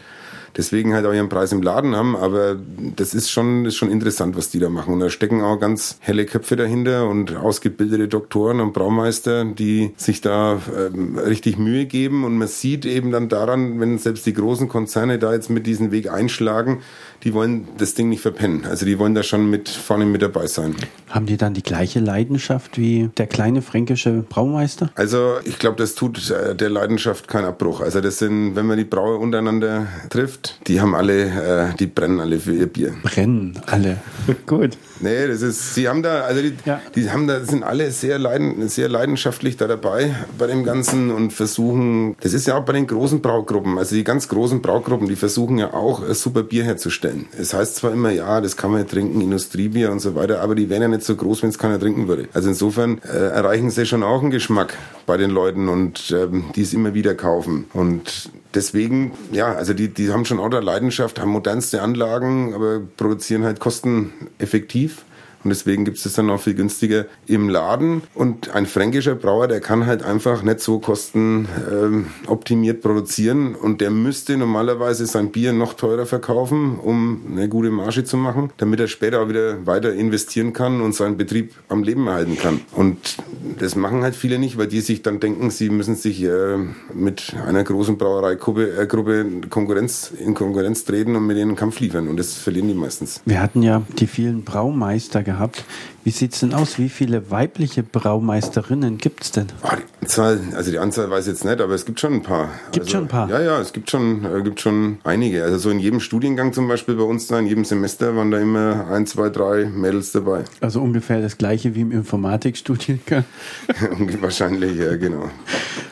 deswegen halt auch ihren Preis im Laden haben, aber das ist schon, ist schon interessant, was die da machen. Und da stecken auch ganz helle Köpfe dahinter und ausgebildete Doktoren und Braumeister, die sich da ähm, richtig Mühe geben und man sieht eben dann daran, wenn selbst die großen Konzerne da jetzt mit diesem Weg einschlagen, die wollen das Ding nicht verpennen. Also die wollen da schon mit vorne mit dabei sein. Haben die dann die gleiche Leidenschaft wie der kleine fränkische Braumeister? Also ich glaube, das tut äh, der Leidenschaft keinen Abbruch. Also das sind, wenn man die Brauer untereinander trifft, die haben alle, äh, die brennen alle für ihr Bier. Brennen alle. <laughs> Gut. Nee, das ist, sie haben da, also die, ja. die haben da, sind alle sehr, leiden, sehr leidenschaftlich da dabei bei dem Ganzen und versuchen, das ist ja auch bei den großen Braugruppen, also die ganz großen Braugruppen, die versuchen ja auch super Bier herzustellen. Es heißt zwar immer, ja, das kann man ja trinken, Industriebier und so weiter, aber die wären ja nicht so groß, wenn es keiner trinken würde. Also insofern äh, erreichen sie schon auch einen Geschmack bei den Leuten und ähm, die es immer wieder kaufen. Und deswegen, ja, also die, die haben schon auch da Leidenschaft, haben modernste Anlagen, aber produzieren halt kosteneffektiv. Und deswegen gibt es das dann auch viel günstiger im Laden. Und ein fränkischer Brauer, der kann halt einfach nicht so kostenoptimiert ähm, produzieren. Und der müsste normalerweise sein Bier noch teurer verkaufen, um eine gute Marge zu machen, damit er später auch wieder weiter investieren kann und seinen Betrieb am Leben erhalten kann. Und das machen halt viele nicht, weil die sich dann denken, sie müssen sich äh, mit einer großen Brauereigruppe äh, Gruppe Konkurrenz, in Konkurrenz treten und mit ihnen Kampf liefern. Und das verlieren die meistens. Wir hatten ja die vielen Braumeister gehabt gehabt. Wie sieht es denn aus? Wie viele weibliche Braumeisterinnen gibt es denn? Oh, die Zahl, also die Anzahl weiß ich jetzt nicht, aber es gibt schon ein paar. Gibt also, schon ein paar? Ja, ja, es gibt schon, äh, gibt schon einige. Also so in jedem Studiengang zum Beispiel bei uns da, in jedem Semester waren da immer ein, zwei, drei Mädels dabei. Also ungefähr das gleiche wie im Informatikstudiengang? <laughs> Wahrscheinlich, ja, genau.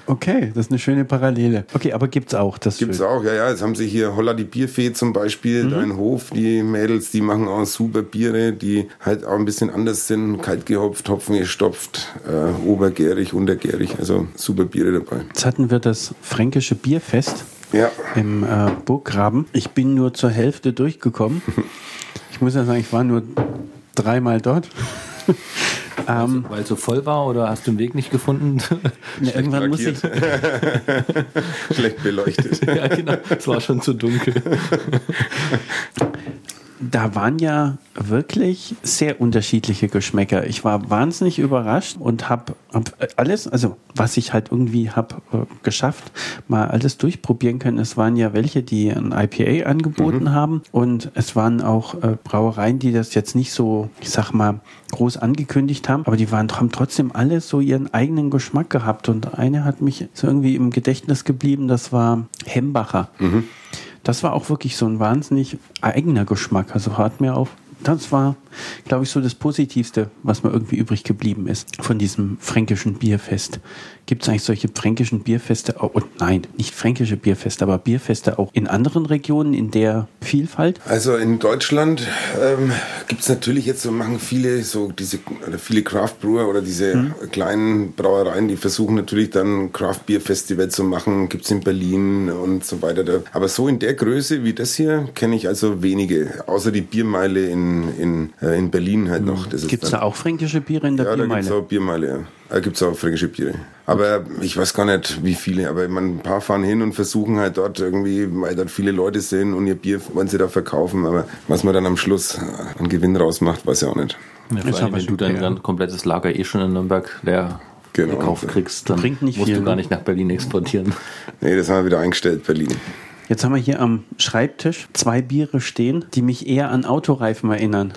Okay, das ist eine schöne Parallele. Okay, aber gibt's auch. Das Gibt's auch, ja, ja. Jetzt haben sie hier Holla die Bierfee zum Beispiel, mhm. da in Hof. Die Mädels, die machen auch super Biere, die halt auch ein bisschen anders sind. Kalt gehopft, Hopfen gestopft, äh, obergärig, untergärig. Also super Biere dabei. Jetzt hatten wir das fränkische Bierfest ja. im äh, Burggraben. Ich bin nur zur Hälfte durchgekommen. <laughs> ich muss ja sagen, ich war nur dreimal dort. <laughs> Ähm, Weil es so voll war oder hast du den Weg nicht gefunden? <laughs> Ne, irgendwann muss ich. Schlecht beleuchtet. ja, genau. Es war schon zu dunkel. Da waren ja wirklich sehr unterschiedliche Geschmäcker. Ich war wahnsinnig überrascht und habe hab alles, also was ich halt irgendwie habe äh, geschafft, mal alles durchprobieren können. Es waren ja welche, die ein IPA angeboten mhm. haben und es waren auch äh, Brauereien, die das jetzt nicht so, ich sag mal, groß angekündigt haben, aber die waren, haben trotzdem alle so ihren eigenen Geschmack gehabt und eine hat mich so irgendwie im Gedächtnis geblieben, das war Hembacher. Mhm das war auch wirklich so ein wahnsinnig eigener Geschmack. Also hat mir auch das war, glaube ich, so das Positivste, was mir irgendwie übrig geblieben ist von diesem fränkischen Bierfest. Gibt es eigentlich solche fränkischen Bierfeste? Oh, nein, nicht fränkische Bierfeste, aber Bierfeste auch in anderen Regionen in der Vielfalt? Also in Deutschland ähm, gibt es natürlich jetzt so machen viele so diese oder viele Craft Brewer oder diese hm. kleinen Brauereien, die versuchen natürlich dann Craft Beer Festival zu machen. Gibt es in Berlin und so weiter. Aber so in der Größe wie das hier kenne ich also wenige, außer die Biermeile in in, äh, in Berlin halt noch. Gibt es da auch fränkische Biere in der ja, Biermeile? Ja, da gibt es auch Biermeile, ja. Da gibt es auch fränkische Biere. Aber ich weiß gar nicht, wie viele. Aber man, ein paar fahren hin und versuchen halt dort irgendwie, weil dort viele Leute sind und ihr Bier wollen sie da verkaufen. Aber was man dann am Schluss an Gewinn rausmacht, weiß ich auch nicht. Ja, vor allem, wenn du dein ja. komplettes Lager eh schon in Nürnberg leer genau. gekauft kriegst, dann musst viel, du gar ne? nicht nach Berlin exportieren. Nee, das haben wir wieder eingestellt, Berlin. Jetzt haben wir hier am Schreibtisch zwei Biere stehen, die mich eher an Autoreifen erinnern.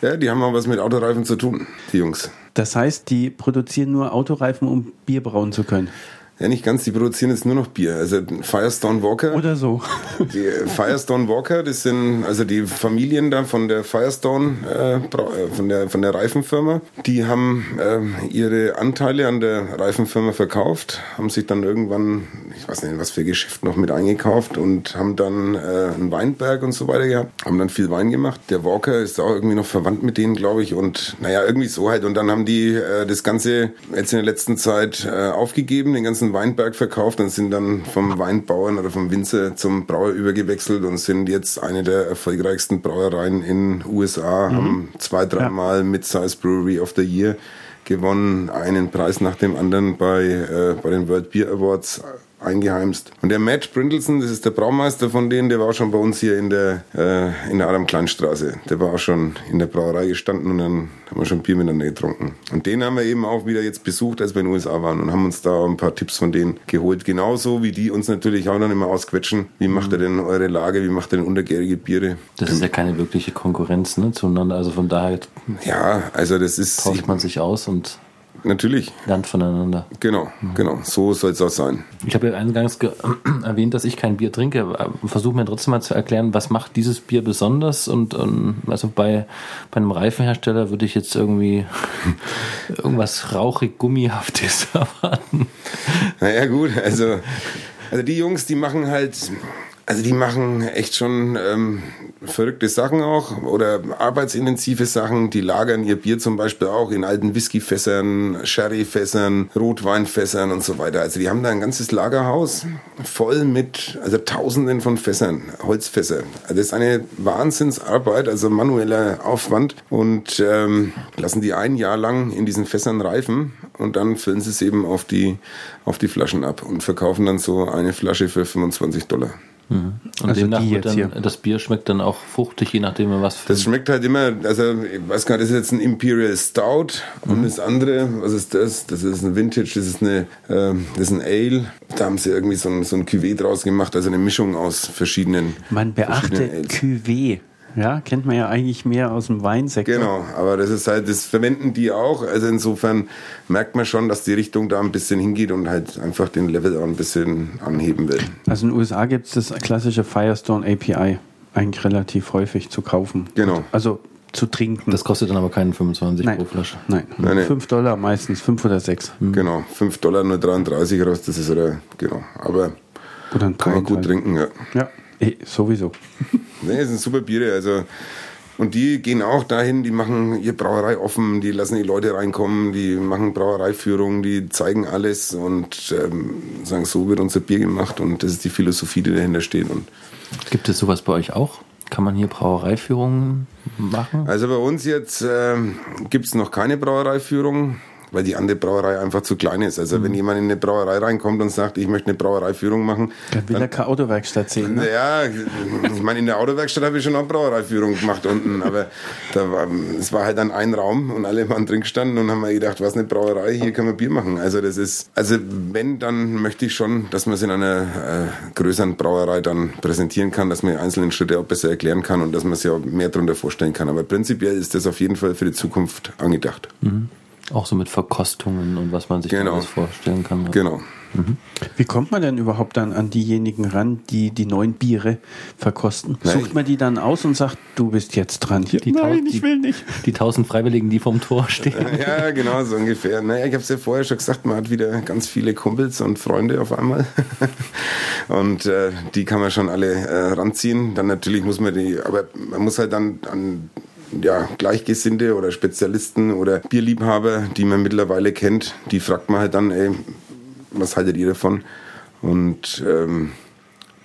Ja, die haben auch was mit Autoreifen zu tun, die Jungs. Das heißt, die produzieren nur Autoreifen, um Bier brauen zu können. Ja, nicht ganz, die produzieren jetzt nur noch Bier. Also Firestone Walker. Oder so. Die Firestone Walker, das sind also die Familien da von der Firestone, äh, äh, von, der, von der Reifenfirma. Die haben äh, ihre Anteile an der Reifenfirma verkauft, haben sich dann irgendwann, ich weiß nicht, was für Geschäft noch mit eingekauft und haben dann äh, einen Weinberg und so weiter gehabt, haben dann viel Wein gemacht. Der Walker ist auch irgendwie noch verwandt mit denen, glaube ich. Und naja, irgendwie so halt. Und dann haben die äh, das Ganze jetzt in der letzten Zeit äh, aufgegeben, den ganzen Weinberg verkauft und sind dann vom Weinbauern oder vom Winzer zum Brauer übergewechselt und sind jetzt eine der erfolgreichsten Brauereien in USA, mhm. haben zwei, dreimal ja. Mid-Size Brewery of the Year gewonnen, einen Preis nach dem anderen bei, äh, bei den World Beer Awards eingeheimst. Und der Matt Brindleson, das ist der Braumeister von denen, der war schon bei uns hier in der, äh, in der Adam-Kleinstraße. Der war auch schon in der Brauerei gestanden und dann haben wir schon Bier miteinander getrunken. Und den haben wir eben auch wieder jetzt besucht, als wir in den USA waren und haben uns da ein paar Tipps von denen geholt. Genauso wie die uns natürlich auch dann immer ausquetschen. Wie macht ihr denn eure Lage? Wie macht ihr denn untergärige Biere? Das ist ja keine wirkliche Konkurrenz ne, zueinander. Also von daher ja, also das ist, tauscht man sich aus und Natürlich. Lernt voneinander. Genau, mhm. genau. So soll es auch sein. Ich habe ja eingangs <clears throat> erwähnt, dass ich kein Bier trinke. Versuche mir trotzdem mal zu erklären, was macht dieses Bier besonders? Und um, also bei, bei einem Reifenhersteller würde ich jetzt irgendwie <laughs> irgendwas rauchig, gummihaftes <laughs> erwarten. Naja, gut. Also, also die Jungs, die machen halt also die machen echt schon ähm, verrückte Sachen auch oder arbeitsintensive Sachen. Die lagern ihr Bier zum Beispiel auch in alten Whiskyfässern, Sherryfässern, Rotweinfässern und so weiter. Also die haben da ein ganzes Lagerhaus voll mit also Tausenden von Fässern, Holzfässer. Also das ist eine Wahnsinnsarbeit, also manueller Aufwand und ähm, lassen die ein Jahr lang in diesen Fässern reifen und dann füllen sie es eben auf die auf die Flaschen ab und verkaufen dann so eine Flasche für 25 Dollar. Mhm. Und also demnach wird dann, das Bier schmeckt dann auch fruchtig, je nachdem, was für Das schmeckt halt immer, also ich weiß gar nicht, das ist jetzt ein Imperial Stout mhm. und das andere, was ist das? Das ist ein Vintage, das ist, eine, äh, das ist ein Ale. Da haben sie irgendwie so ein, so ein Cuvée draus gemacht, also eine Mischung aus verschiedenen. Man beachte Cuvée. Ja, kennt man ja eigentlich mehr aus dem Weinsektor. Genau, aber das ist halt, das verwenden die auch. Also insofern merkt man schon, dass die Richtung da ein bisschen hingeht und halt einfach den Level auch ein bisschen anheben will. Also in den USA gibt es das klassische Firestone API eigentlich relativ häufig zu kaufen. Genau. Also zu trinken. Das kostet dann aber keinen 25 nein, pro Flasche. Nein, Nein, nein. 5 Dollar meistens, 5 oder 6. Genau, 5 Dollar nur 33 raus, das ist oder genau. Aber Oder kann man gut halt. trinken, ja. Ja, eh, sowieso. <laughs> Nee, es sind super Biere, also und die gehen auch dahin, die machen ihr Brauerei offen, die lassen die Leute reinkommen, die machen Brauereiführung, die zeigen alles und ähm, sagen, so wird unser Bier gemacht und das ist die Philosophie, die dahinter steht. Und Gibt es sowas bei euch auch? Kann man hier Brauereiführungen machen? also bei uns jetzt ähm, gibt's noch keine Brauereiführung, weil die andere Brauerei einfach zu klein ist. Also wenn jemand in eine Brauerei reinkommt und sagt, ich möchte eine Brauereiführung machen, Dann will er keine Autowerkstatt sehen. Ne? Ja, ich meine, in der Autowerkstatt habe ich schon auch Brauereiführung gemacht unten, aber da war, es war halt dann ein Raum und alle waren drin gestanden und haben mir gedacht, was eine Brauerei, hier kann man Bier machen. Also das ist, also wenn, dann möchte ich schon, dass man es in einer äh, größeren Brauerei dann präsentieren kann, dass man die einzelnen Schritte auch besser erklären kann und dass man sich auch mehr darunter vorstellen kann. Aber prinzipiell ist das auf jeden Fall für die Zukunft angedacht. Auch so mit Verkostungen und was man sich Genau. alles vorstellen kann. Genau. Wie kommt man denn überhaupt dann an diejenigen ran, die die neuen Biere verkosten? Nein. Sucht man die dann aus und sagt, du bist jetzt dran? Die Nein, ich will nicht. Die tausend Freiwilligen, die vom Tor stehen. <laughs> Ja, genau, so ungefähr. Naja, ich habe es ja vorher schon gesagt, man hat wieder ganz viele Kumpels und Freunde auf einmal. <laughs> Und äh, die kann man schon alle äh, ranziehen. Dann natürlich muss man die, aber man muss halt dann an ja, Gleichgesinnte oder Spezialisten oder Bierliebhaber, die man mittlerweile kennt, die fragt man halt dann, ey, was haltet ihr davon? Und ähm,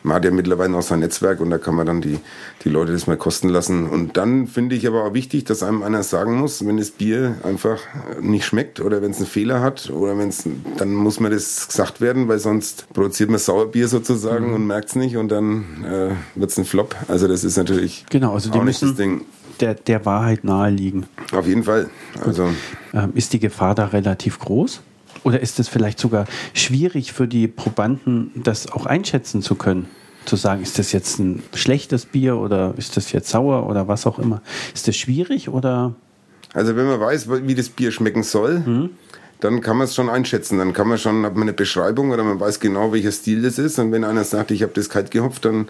man hat ja mittlerweile auch sein Netzwerk und da kann man dann die, die Leute das mal kosten lassen. Und dann finde ich aber auch wichtig, dass einem einer sagen muss, wenn das Bier einfach nicht schmeckt oder wenn es einen Fehler hat oder wenn es, dann muss mir das gesagt werden, weil sonst produziert man Sauerbier sozusagen und merkt es nicht und dann äh, wird es ein Flop. Also das ist natürlich Genau, also die auch nicht das müssen Ding. Der, der Wahrheit nahe liegen. Auf jeden Fall. Also Ähm, ist die Gefahr da relativ groß? Oder ist es vielleicht sogar schwierig für die Probanden, das auch einschätzen zu können? Zu sagen, ist das jetzt ein schlechtes Bier oder ist das jetzt sauer oder was auch immer? Ist das schwierig oder Also wenn man weiß, wie das Bier schmecken soll, dann kann man es schon einschätzen. Dann kann man schon, hat man eine Beschreibung oder man weiß genau, welcher Stil das ist. Und wenn einer sagt, ich habe das kalt gehopft, dann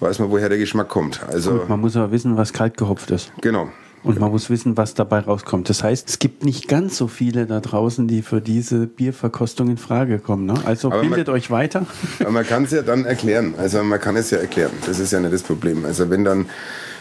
weiß man, woher der Geschmack kommt. Also man muss aber wissen, was kalt gehopft ist? genau. Und man muss wissen, was dabei rauskommt. Das heißt, es gibt nicht ganz so viele da draußen, die für diese Bierverkostung in Frage kommen. Ne? Also Aber man- bildet euch weiter. Aber man kann es ja dann erklären. Also man kann es ja erklären. Das ist ja nicht das Problem. Also wenn dann,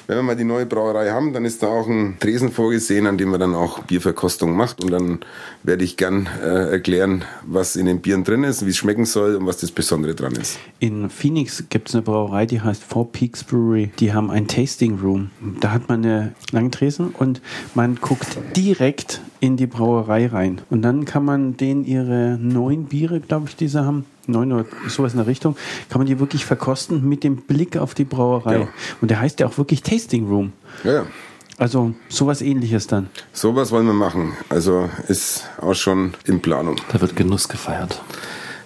wenn wir mal die neue Brauerei haben, dann ist da auch ein Tresen vorgesehen, an dem man dann auch Bierverkostung macht. Und dann werde ich gern äh, erklären, was in den Bieren drin ist, wie es schmecken soll und was das Besondere dran ist. In Phoenix gibt es eine Brauerei, die heißt Four Peaks Brewery. Die haben ein Tasting Room. Da hat man eine Langtresen und man guckt direkt in die Brauerei rein. Und dann kann man denen ihre neun Biere, glaube ich, die sie haben, neun oder sowas in der Richtung, kann man die wirklich verkosten mit dem Blick auf die Brauerei. Ja. Und der heißt ja auch wirklich Tasting Room. Ja, ja. Also sowas ähnliches dann. Sowas wollen wir machen. Also ist auch schon in Planung. Da wird Genuss gefeiert.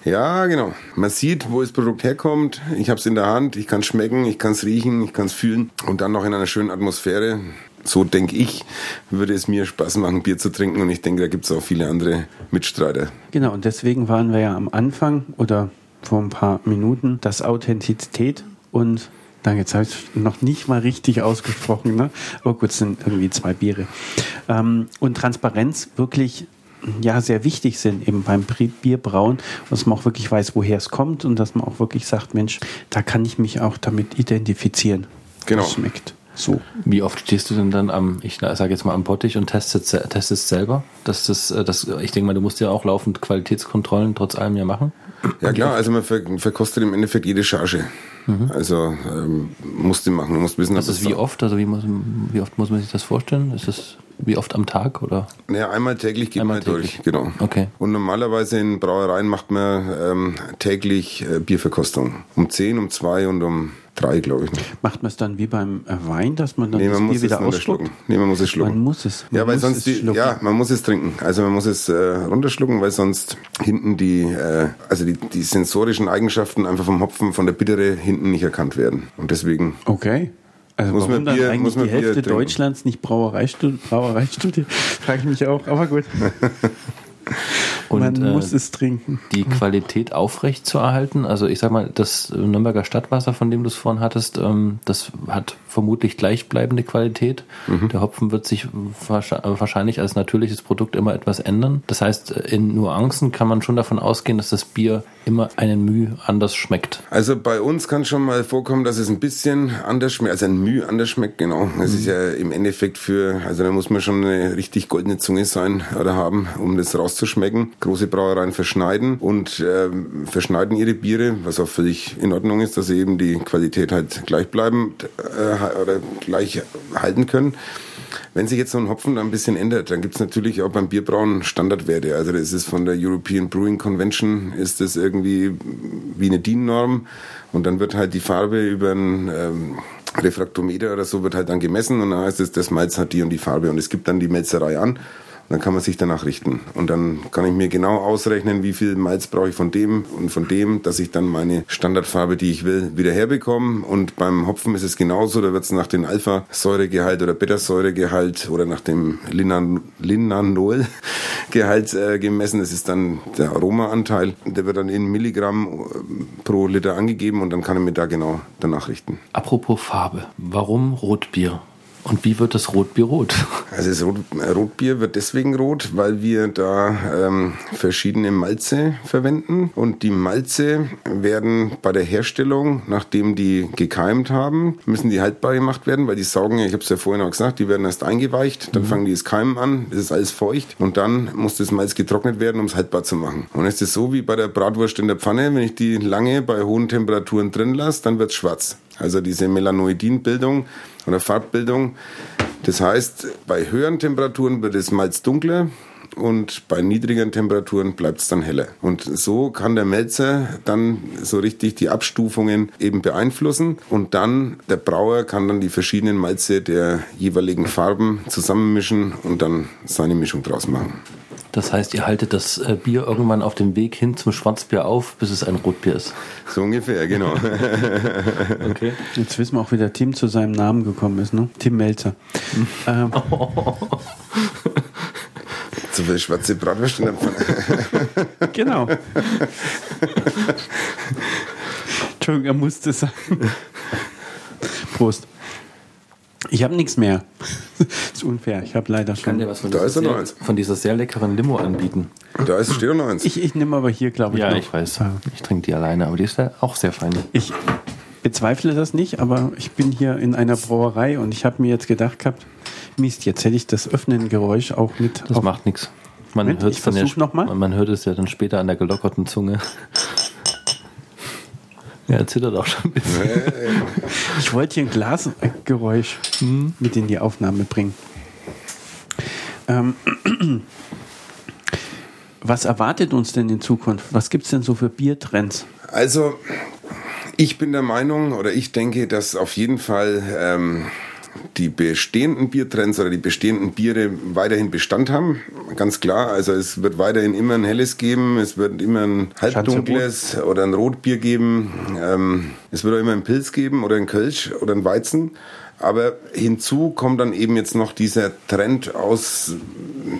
Ja, genau. Man sieht, wo das Produkt herkommt. Ich habe es in der Hand, ich kann es schmecken, ich kann es riechen, ich kann es fühlen. Und dann noch in einer schönen Atmosphäre. So denke ich, würde es mir Spaß machen, Bier zu trinken. Und ich denke, da gibt es auch viele andere Mitstreiter. Genau, und deswegen waren wir ja am Anfang oder vor ein paar Minuten das Authentizität und dann jetzt habe ich noch nicht mal richtig ausgesprochen, ne? Aber gut, es sind irgendwie zwei Biere. Ähm, und Transparenz wirklich ja sehr wichtig sind eben beim Bierbrauen, dass man auch wirklich weiß, woher es kommt und dass man auch wirklich sagt, Mensch, da kann ich mich auch damit identifizieren. Genau. Das schmeckt so. Wie oft stehst du denn dann am, ich sage jetzt mal am Bottich und testest, testest selber? Das ist, äh, das, ich denke mal, du musst ja auch laufend Qualitätskontrollen trotz allem ja machen. Ja klar, also man ver verkostet im Endeffekt jede Charge. Also ähm, musst du machen. Du musst wissen, Das dass ist wie oft, also wie, muss, wie oft muss man sich das vorstellen? Ist das wie oft am Tag oder? Ja, einmal täglich geht Einmal man durch, täglich. genau. Okay. Und normalerweise in Brauereien macht man ähm, täglich äh, Bierverkostung. Um 10, um 2 und um 3, glaube ich. Macht man es dann wie beim äh, Wein, dass man dann Nee, das man Bier muss es wieder schlucken. Nee, man muss es schlucken. Man muss es. Man ja, weil sonst die, schlucken. ja, man muss es trinken. Also man muss es äh, runterschlucken, weil sonst hinten die, äh, also die, die sensorischen Eigenschaften einfach vom Hopfen, von der Bittere hinten nicht erkannt werden. Und deswegen, Okay. Also Muss warum man dann Bier- eigentlich muss man die Hälfte Bier? Deutschlands nicht Brauerei? Brauerei studiert? <laughs> Frage ich mich auch, aber gut. <laughs> <laughs> Und, Man äh, muss es trinken. die Qualität aufrecht zu erhalten. Also ich sag mal, das Nürnberger Stadtwasser, von dem du es vorhin hattest, ähm, das hat vermutlich gleichbleibende Qualität. Der Hopfen wird sich wahrsch- wahrscheinlich als natürliches Produkt immer etwas ändern. Das heißt, in Nuancen kann man schon davon ausgehen, dass das Bier immer einen Mühe anders schmeckt. Also bei uns kann schon mal vorkommen, dass es ein bisschen anders schmeckt, also ein Mühe anders schmeckt, genau. Das ist ja im Endeffekt für, also da muss man schon eine richtig goldene Zunge sein oder haben, um das rauszuschmecken. Große Brauereien verschneiden und ähm, verschneiden ihre Biere, was auch völlig in Ordnung ist, dass sie eben die Qualität halt gleich bleiben äh, oder gleich halten können. Wenn sich jetzt so ein Hopfen da ein bisschen ändert, dann gibt es natürlich auch beim Bierbrauen Standardwerte. Also das ist von der European Brewing Convention, ist das irgendwie wie eine DIN-Norm und dann wird halt die Farbe über ein ähm, Refraktometer oder so wird halt dann gemessen und dann heißt es, das Malz hat die und die Farbe und es gibt dann die Melzerei an. Dann kann man sich danach richten. Und dann kann ich mir genau ausrechnen, wie viel Malz brauche ich von dem und von dem, dass ich dann meine Standardfarbe, die ich will, wieder herbekomme. Und beim Hopfen ist es genauso. Da wird es nach dem Alpha-Säuregehalt oder Beta-Säuregehalt oder nach dem Linan Linanol-Gehalt <laughs> äh, gemessen. Das ist dann der Aromaanteil. Der wird dann in Milligramm äh, pro Liter angegeben und dann kann ich mir da genau danach richten. Apropos Farbe. Warum Rotbier? Und wie wird das Rotbier rot? <laughs> Also das Rot, Rotbier wird deswegen rot, weil wir da ähm, verschiedene Malze verwenden und die Malze werden bei der Herstellung, nachdem die gekeimt haben, müssen die haltbar gemacht werden, weil die saugen, ich habe es ja vorhin auch gesagt, die werden erst eingeweicht, dann fangen die das Keimen an, das ist alles feucht und dann muss das Malz getrocknet werden, um es haltbar zu machen. Und es ist so wie bei der Bratwurst in der Pfanne, wenn ich die lange bei hohen Temperaturen drin lasse, dann wird es schwarz. Also diese Melanoidinbildung oder Farbbildung. Das heißt, bei höheren Temperaturen wird das Malz dunkler und bei niedrigeren Temperaturen bleibt es dann heller. Und so kann der Melzer dann so richtig die Abstufungen eben beeinflussen und dann der Brauer kann dann die verschiedenen Malze der jeweiligen Farben zusammenmischen und dann seine Mischung draus machen. Das heißt, ihr haltet das äh, Bier irgendwann auf dem Weg hin zum Schwarzbier auf, bis es ein Rotbier ist. So ungefähr, genau. <laughs> Okay. Jetzt wissen wir auch, wie der Tim zu seinem Namen gekommen ist, ne? Tim Melzer. ähm, <laughs> so viel schwarze Bratwurst in der Pfanne. <laughs> genau. Entschuldigung, er musste sagen. Prost. Ich habe nichts mehr. <laughs> ist unfair. Ich habe leider Ich kann dir schon. was von Da dieser, er sehr, von dieser sehr leckeren Limo anbieten. Da ist, steht noch eins. Ich, ich nehme aber hier, glaube ich. Ja, noch. ich weiß. Ich trinke die alleine, aber die ist ja auch sehr fein. Ich bezweifle das nicht, aber ich bin hier in einer Brauerei und ich habe mir jetzt gedacht gehabt, Mist, jetzt hätte ich das Öffnen-Geräusch auch mit. Das macht nichts. Man hört es ja, man hört es ja dann später an der gelockerten Zunge. Ja, er zittert auch schon ein bisschen. <laughs> Ich wollte hier ein Glasgeräusch mit in die Aufnahme bringen. Ähm, was erwartet uns denn in Zukunft? Was gibt es denn so für Biertrends? Also, ich bin der Meinung oder ich denke, dass auf jeden Fall ähm, die bestehenden Biertrends oder die bestehenden Biere weiterhin Bestand haben. Ganz klar, also es wird weiterhin immer ein helles geben, es wird immer ein halbdunkles oder ein Rotbier geben, ähm, es wird auch immer ein Pilz geben oder ein Kölsch oder ein Weizen. Aber hinzu kommt dann eben jetzt noch dieser Trend aus,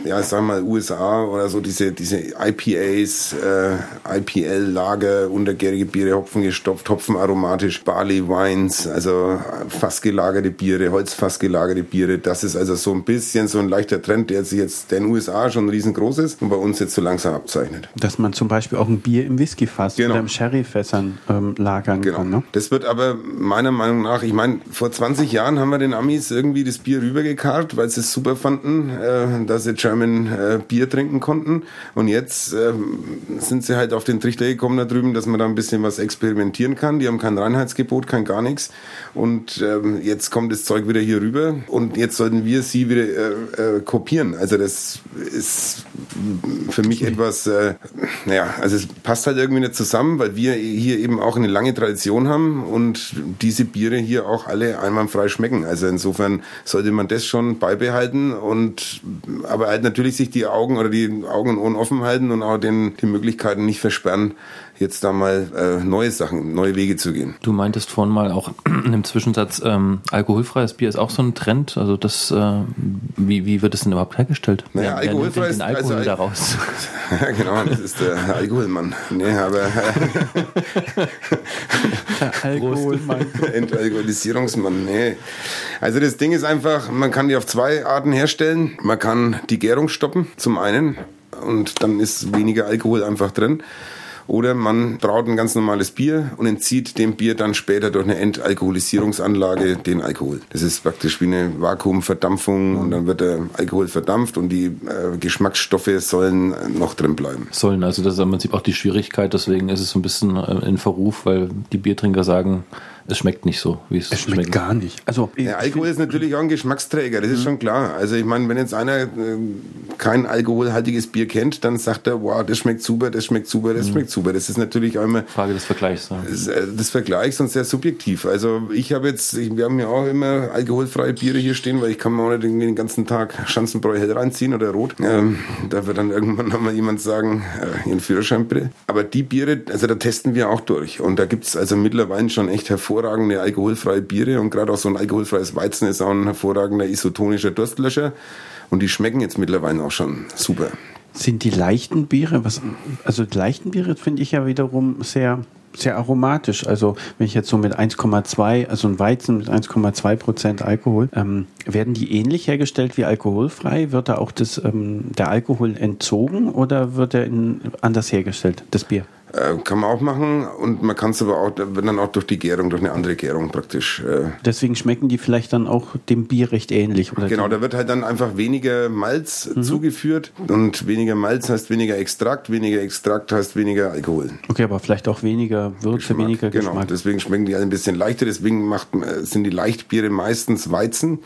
ja, ich sag mal, USA oder so, diese, diese IPAs, äh, IPL-Lager, untergärige Biere, Hopfen gestopft, Hopfen aromatisch, Barley Wines, also fassgelagerte Biere, holzfassgelagerte Biere. Das ist also so ein bisschen so ein leichter Trend, der sich jetzt, der in den USA schon riesengroß ist und bei uns jetzt so langsam abzeichnet. Dass man zum Beispiel auch ein Bier im Whiskyfass Genau. oder im Sherryfässern ähm, lagern Genau. kann. Ne? Das wird aber meiner Meinung nach, ich meine, vor 20 Jahren haben wir den Amis irgendwie das Bier rübergekarrt, weil sie es super fanden, äh, dass sie German äh, Bier trinken konnten. Und jetzt ähm, sind sie halt auf den Trichter gekommen da drüben, dass man da ein bisschen was experimentieren kann. Die haben kein Reinheitsgebot, kein gar nichts. Und ähm, jetzt kommt das Zeug wieder hier rüber und jetzt sollten wir sie wieder äh, äh, kopieren. Also das ist für mich etwas, äh, naja, also es passt halt irgendwie nicht zusammen, weil wir hier eben auch eine lange Tradition haben und diese Biere hier auch alle einwandfrei schmecken schmecken. Also insofern sollte man das schon beibehalten und aber halt natürlich sich die Augen oder die Augen und Ohren offen halten und auch den, die Möglichkeiten nicht versperren, jetzt da mal äh, neue Sachen, neue Wege zu gehen. Du meintest vorhin mal auch <clears throat> in dem Zwischensatz, ähm, alkoholfreies Bier ist auch so ein Trend. Also das, äh, wie, wie wird es denn überhaupt hergestellt? Naja, Wer- wer alkoholfreies den Alkohol also, daraus. <laughs> ja, genau, das ist der Alkoholmann. Nee, aber <laughs> Alkoholmann. <laughs> Entalkoholisierungsmann, nee. Also das Ding ist einfach, man kann die auf zwei Arten herstellen. Man kann die Gärung stoppen, zum einen, und dann ist weniger Alkohol einfach drin. Oder man braut ein ganz normales Bier und entzieht dem Bier dann später durch eine Entalkoholisierungsanlage den Alkohol. Das ist praktisch wie eine Vakuumverdampfung und dann wird der Alkohol verdampft und die äh, Geschmacksstoffe sollen noch drin bleiben. Sollen, also das ist im Prinzip auch die Schwierigkeit, deswegen ist es so ein bisschen äh, in Verruf, weil die Biertrinker sagen, es schmeckt nicht so, wie es, Es schmeckt gar nicht. Also, Ja, Alkohol ist natürlich auch ein Geschmacksträger, das ist schon klar. Also ich meine, wenn jetzt einer äh, kein alkoholhaltiges Bier kennt, dann sagt er, wow, das schmeckt super, das schmeckt super, das schmeckt super. Das ist natürlich auch immer Frage des Vergleichs. Ja. das, äh, des Vergleichs und sehr subjektiv. Also ich habe jetzt, ich, wir haben ja auch immer alkoholfreie Biere hier stehen, weil ich kann mir auch nicht irgendwie den ganzen Tag Schanzenbräu hell reinziehen oder rot. Ähm, da wird dann irgendwann noch mal jemand sagen, äh, ihren Führerschein bitte. Aber die Biere, also da testen wir auch durch. Und da gibt's also mittlerweile schon echt hervorragende alkoholfreie Biere und gerade auch so ein alkoholfreies Weizen ist auch ein hervorragender isotonischer Durstlöscher. Und die schmecken jetzt mittlerweile auch schon super. Sind die leichten Biere, was, also die leichten Biere finde ich ja wiederum sehr, sehr aromatisch. Also wenn ich jetzt so mit 1,2, also ein Weizen mit 1,2 Prozent Alkohol, ähm, werden die ähnlich hergestellt wie alkoholfrei? Wird da auch das, ähm, der Alkohol entzogen oder wird er in, anders hergestellt, das Bier? Äh, kann man auch machen und man kann es aber auch, dann auch durch die Gärung, durch eine andere Gärung praktisch äh, Deswegen schmecken die vielleicht dann auch dem Bier recht ähnlich. Oder Genau, da wird halt dann einfach weniger Malz zugeführt und weniger Malz heißt weniger Extrakt, weniger Extrakt heißt weniger Alkohol. okay, aber vielleicht auch weniger Würze, weniger genau, Geschmack. deswegen schmecken die alle ein bisschen leichter, deswegen macht, äh, sind die Leichtbiere meistens Weizen,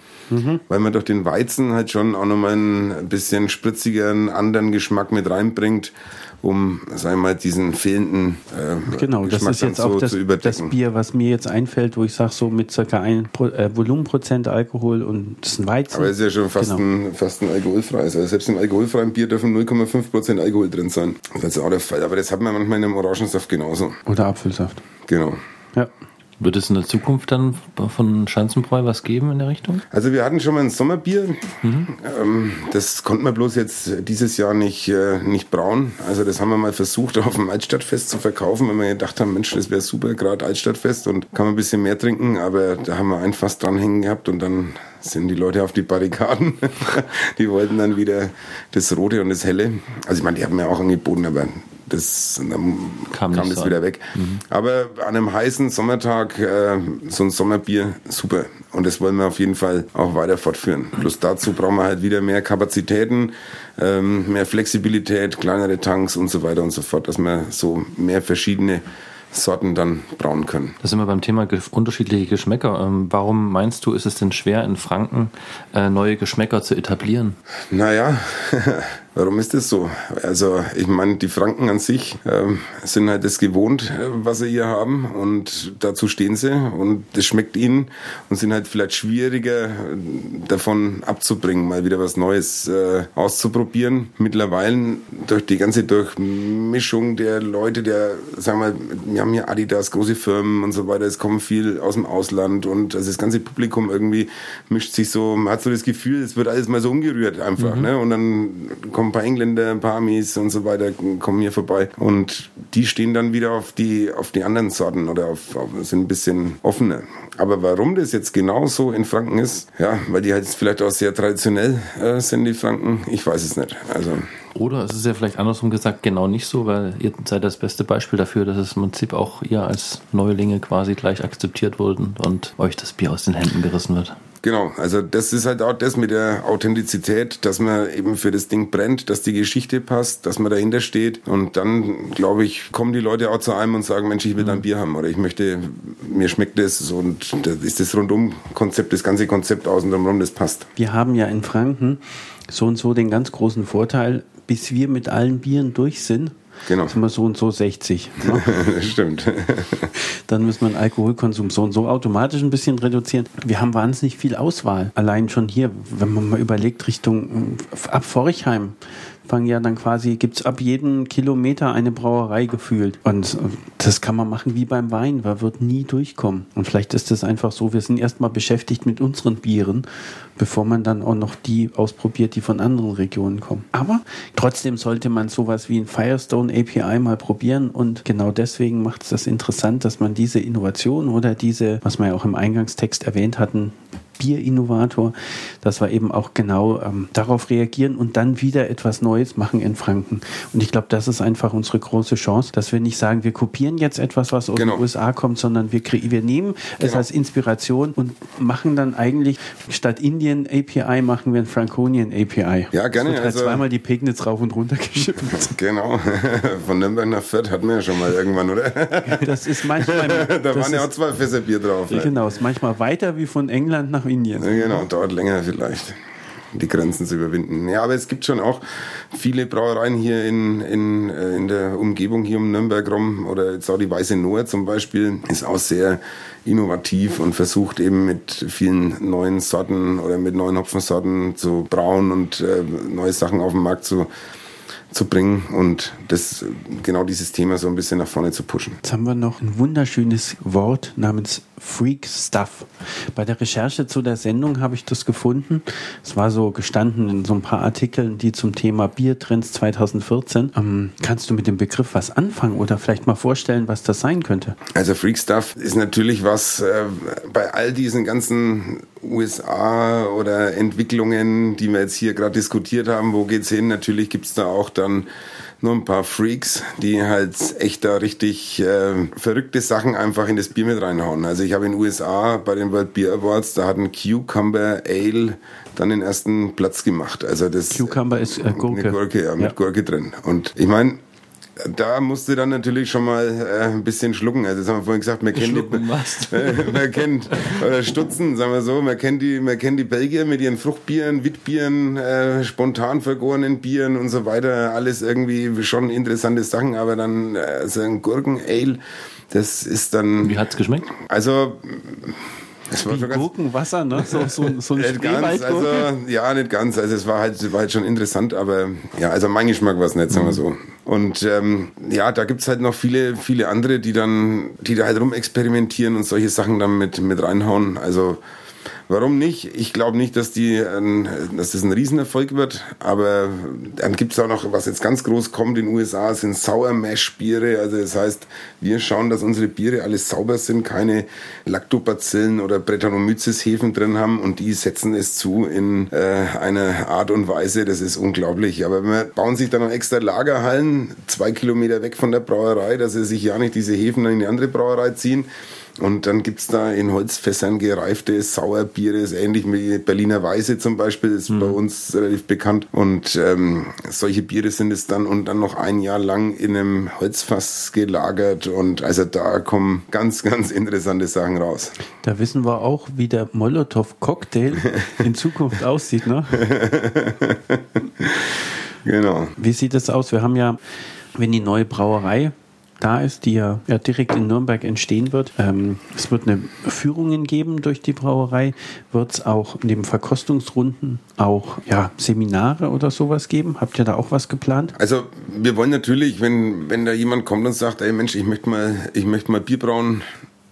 weil man durch den Weizen halt schon auch nochmal ein bisschen spritzigeren, anderen Geschmack mit reinbringt, um, sagen wir mal, diesen fehlenden äh, Genau, das Geschmack ist jetzt so auch das, zu das. Bier, was mir jetzt einfällt, wo ich sage, so mit circa ein Pro, äh, Volumenprozent Alkohol und das ist ein Weizen. Aber es ist ja schon fast, Genau. ein, fast ein alkoholfreies. Also selbst im alkoholfreien Bier dürfen 0,5% Alkohol drin sein. Das ist auch der Fall. Aber das hat man manchmal in einem Orangensaft genauso. Oder Apfelsaft. Genau. Ja. Wird es in der Zukunft dann von Schanzenbräu was geben in der Richtung? Also wir hatten schon mal ein Sommerbier. Ähm, das konnte man bloß jetzt dieses Jahr nicht, äh, nicht brauen. Also das haben wir mal versucht <laughs> auf dem Altstadtfest zu verkaufen, weil wir gedacht haben, Mensch, das wäre super, gerade Altstadtfest und kann man ein bisschen mehr trinken. Aber da haben wir ein Fass dranhängen gehabt und dann sind die Leute auf die Barrikaden. <laughs> die wollten dann wieder das Rote und das Helle. Also ich meine, die haben mir auch angeboten, aber das dann Kam kam, das so wieder an. weg. Aber an einem heißen Sommertag äh, so ein Sommerbier, super. Und das wollen wir auf jeden Fall auch weiter fortführen. Plus dazu brauchen wir halt wieder mehr Kapazitäten, ähm, mehr Flexibilität, kleinere Tanks und so weiter und so fort, dass wir so mehr verschiedene Sorten dann brauen können. Da sind wir beim Thema unterschiedliche Geschmäcker. Ähm, warum meinst du, ist es denn schwer in Franken äh, neue Geschmäcker zu etablieren? Naja, <laughs> warum ist das so? Also ich meine, die Franken an sich ähm, sind halt das gewohnt, äh, was sie hier haben und dazu stehen sie und das schmeckt ihnen und sind halt vielleicht schwieriger äh, davon abzubringen, mal wieder was Neues äh, auszuprobieren. Mittlerweile durch die ganze Durchmischung der Leute, der, sagen wir, wir haben hier Adidas, große Firmen und so weiter, es kommen viel aus dem Ausland und also das ganze Publikum irgendwie mischt sich so, man hat so das Gefühl, es wird alles mal so umgerührt einfach, ne? Und dann kommen ein paar Engländer, ein paar Amis und so weiter, kommen hier vorbei und die stehen dann wieder auf die, auf die anderen Sorten oder auf, auf sind ein bisschen offener. Aber warum das jetzt genau so in Franken ist, ja, weil die halt vielleicht auch sehr traditionell äh, sind, die Franken, ich weiß es nicht. Also Oder es ist ja vielleicht andersrum gesagt genau nicht so, weil ihr seid das beste Beispiel dafür, dass es im Prinzip auch ihr als Neulinge quasi gleich akzeptiert wurden und euch das Bier aus den Händen gerissen wird. Genau, also das ist halt auch das mit der Authentizität, dass man eben für das Ding brennt, dass die Geschichte passt, dass man dahinter steht und dann, glaube ich, kommen die Leute auch zu einem und sagen, Mensch, ich will ein Bier haben oder ich möchte, mir schmeckt das und das ist das Rundum-Konzept, das ganze Konzept außen drumherum, das passt. Wir haben ja in Franken so und so den ganz großen Vorteil, bis wir mit allen Bieren durch sind, Genau. Sind wir so und so 60. Ne? <laughs> stimmt. <laughs> Dann müssen wir den Alkoholkonsum so und so automatisch ein bisschen reduzieren. Wir haben wahnsinnig viel Auswahl. Allein schon hier, wenn man mal überlegt, Richtung äh, ab Forchheim fangen ja dann quasi, gibt es ab jedem Kilometer eine Brauerei gefühlt. Und äh, das kann man machen wie beim Wein, man wird nie durchkommen. Und vielleicht ist es einfach so, wir sind erstmal beschäftigt mit unseren Bieren, bevor man dann auch noch die ausprobiert, die von anderen Regionen kommen. Aber trotzdem sollte man sowas wie ein Firestone API mal probieren und genau deswegen macht es das interessant, dass man diese Innovation oder diese, was wir ja auch im Eingangstext erwähnt hatten, Bierinnovator, dass wir eben auch genau ähm, darauf reagieren und dann wieder etwas Neues machen in Franken. Und ich glaube, das ist einfach unsere große Chance, dass wir nicht sagen, wir kopieren jetzt etwas, was aus Genau. den USA kommt, sondern wir, wir nehmen es Genau. als Inspiration und machen dann eigentlich statt Indien API machen wir ein Franconian API. Ja, gerne, Es wird halt also- zweimal die Pegnitz rauf und runter geschippt. <laughs> genau. Von Nürnberg nach Fürth hatten wir ja schon mal irgendwann, oder? Das ist manchmal. <laughs> da das waren ja auch zwei Fässer Bier drauf. ne? Genau, ist manchmal weiter wie von England nach Indien. Ja, genau, dauert länger vielleicht, die Grenzen zu überwinden. Ja, aber es gibt schon auch viele Brauereien hier in, in, äh, in der Umgebung hier um Nürnberg rum oder jetzt auch die Weiße Noah zum Beispiel ist auch sehr innovativ und versucht eben mit vielen neuen Sorten oder mit neuen Hopfensorten zu brauen und äh, neue Sachen auf den Markt zu zu bringen und das genau dieses Thema so ein bisschen nach vorne zu pushen. Jetzt haben wir noch ein wunderschönes Wort namens Freak Stuff. Bei der Recherche zu der Sendung habe ich das gefunden. Es war so gestanden in so ein paar Artikeln, die zum Thema Biertrends 2014. Ähm, kannst du mit dem Begriff was anfangen oder vielleicht mal vorstellen, was das sein könnte? Also Freak Stuff ist natürlich was äh, bei all diesen ganzen USA oder Entwicklungen, die wir jetzt hier gerade diskutiert haben, wo geht's hin? Natürlich gibt's da auch dann nur ein paar Freaks, die halt echt da richtig äh, verrückte Sachen einfach in das Bier mit reinhauen. Also ich habe in den USA bei den World Beer Awards, da hat ein Cucumber Ale dann den ersten Platz gemacht. Also das Cucumber ist äh, Gurke. eine Gurke, ja, mit Ja. Gurke drin. Und ich meine, da musste dann natürlich schon mal äh, ein bisschen schlucken. Also das haben wir vorhin gesagt, man kennt die, äh, <laughs> man kennt oder stutzen, sagen wir so, man kennt die, man kennt die Belgier mit ihren Fruchtbieren, Witbieren, äh, spontan vergorenen Bieren und so weiter. Alles irgendwie schon interessante Sachen, aber dann äh, so ein Gurken-Ale, das ist dann, Wie hat's geschmeckt? also das war Wie schon ganz Gurkenwasser, ne? So, so, so ein nicht ganz, also ja, nicht ganz. Also es war halt, war halt schon interessant, aber ja, also mein Geschmack war es nicht, sagen wir so. Und ähm, ja, da gibt's halt noch viele, viele andere, die dann, die da halt rumexperimentieren und solche Sachen dann mit, mit reinhauen. Also warum nicht? Ich glaube nicht, dass die, dass das ein Riesenerfolg wird, aber dann gibt's auch noch, was jetzt ganz groß kommt in den USA, sind Sour Mash Biere. Also das heißt, wir schauen, dass unsere Biere alles sauber sind, keine Lactobacillen oder Brettanomyces-Hefen drin haben und die setzen es zu in äh, einer Art und Weise, das ist unglaublich. Aber wir bauen sich dann noch extra Lagerhallen, zwei Kilometer weg von der Brauerei, dass sie sich ja nicht diese Hefen in die andere Brauerei ziehen. Und dann gibt's da in Holzfässern gereifte Sauerbiere, ist ähnlich wie Berliner Weiße zum Beispiel, ist bei uns relativ bekannt. Und ähm, solche Biere sind es dann und dann noch ein Jahr lang in einem Holzfass gelagert. Und also da kommen ganz, ganz interessante Sachen raus. Da wissen wir auch, wie der Molotow-Cocktail <laughs> in Zukunft aussieht, ne? <laughs> Genau. Wie sieht es aus? Wir haben ja, wenn die neue Brauerei da ist, die ja, ja direkt in Nürnberg entstehen wird. Ähm, es wird eine Führungen geben durch die Brauerei. Wird es auch neben Verkostungsrunden auch ja, Seminare oder sowas geben? Habt ihr da auch was geplant? Also wir wollen natürlich, wenn, wenn da jemand kommt und sagt, ey Mensch, ich möchte mal, ich möchte mal Bier brauen,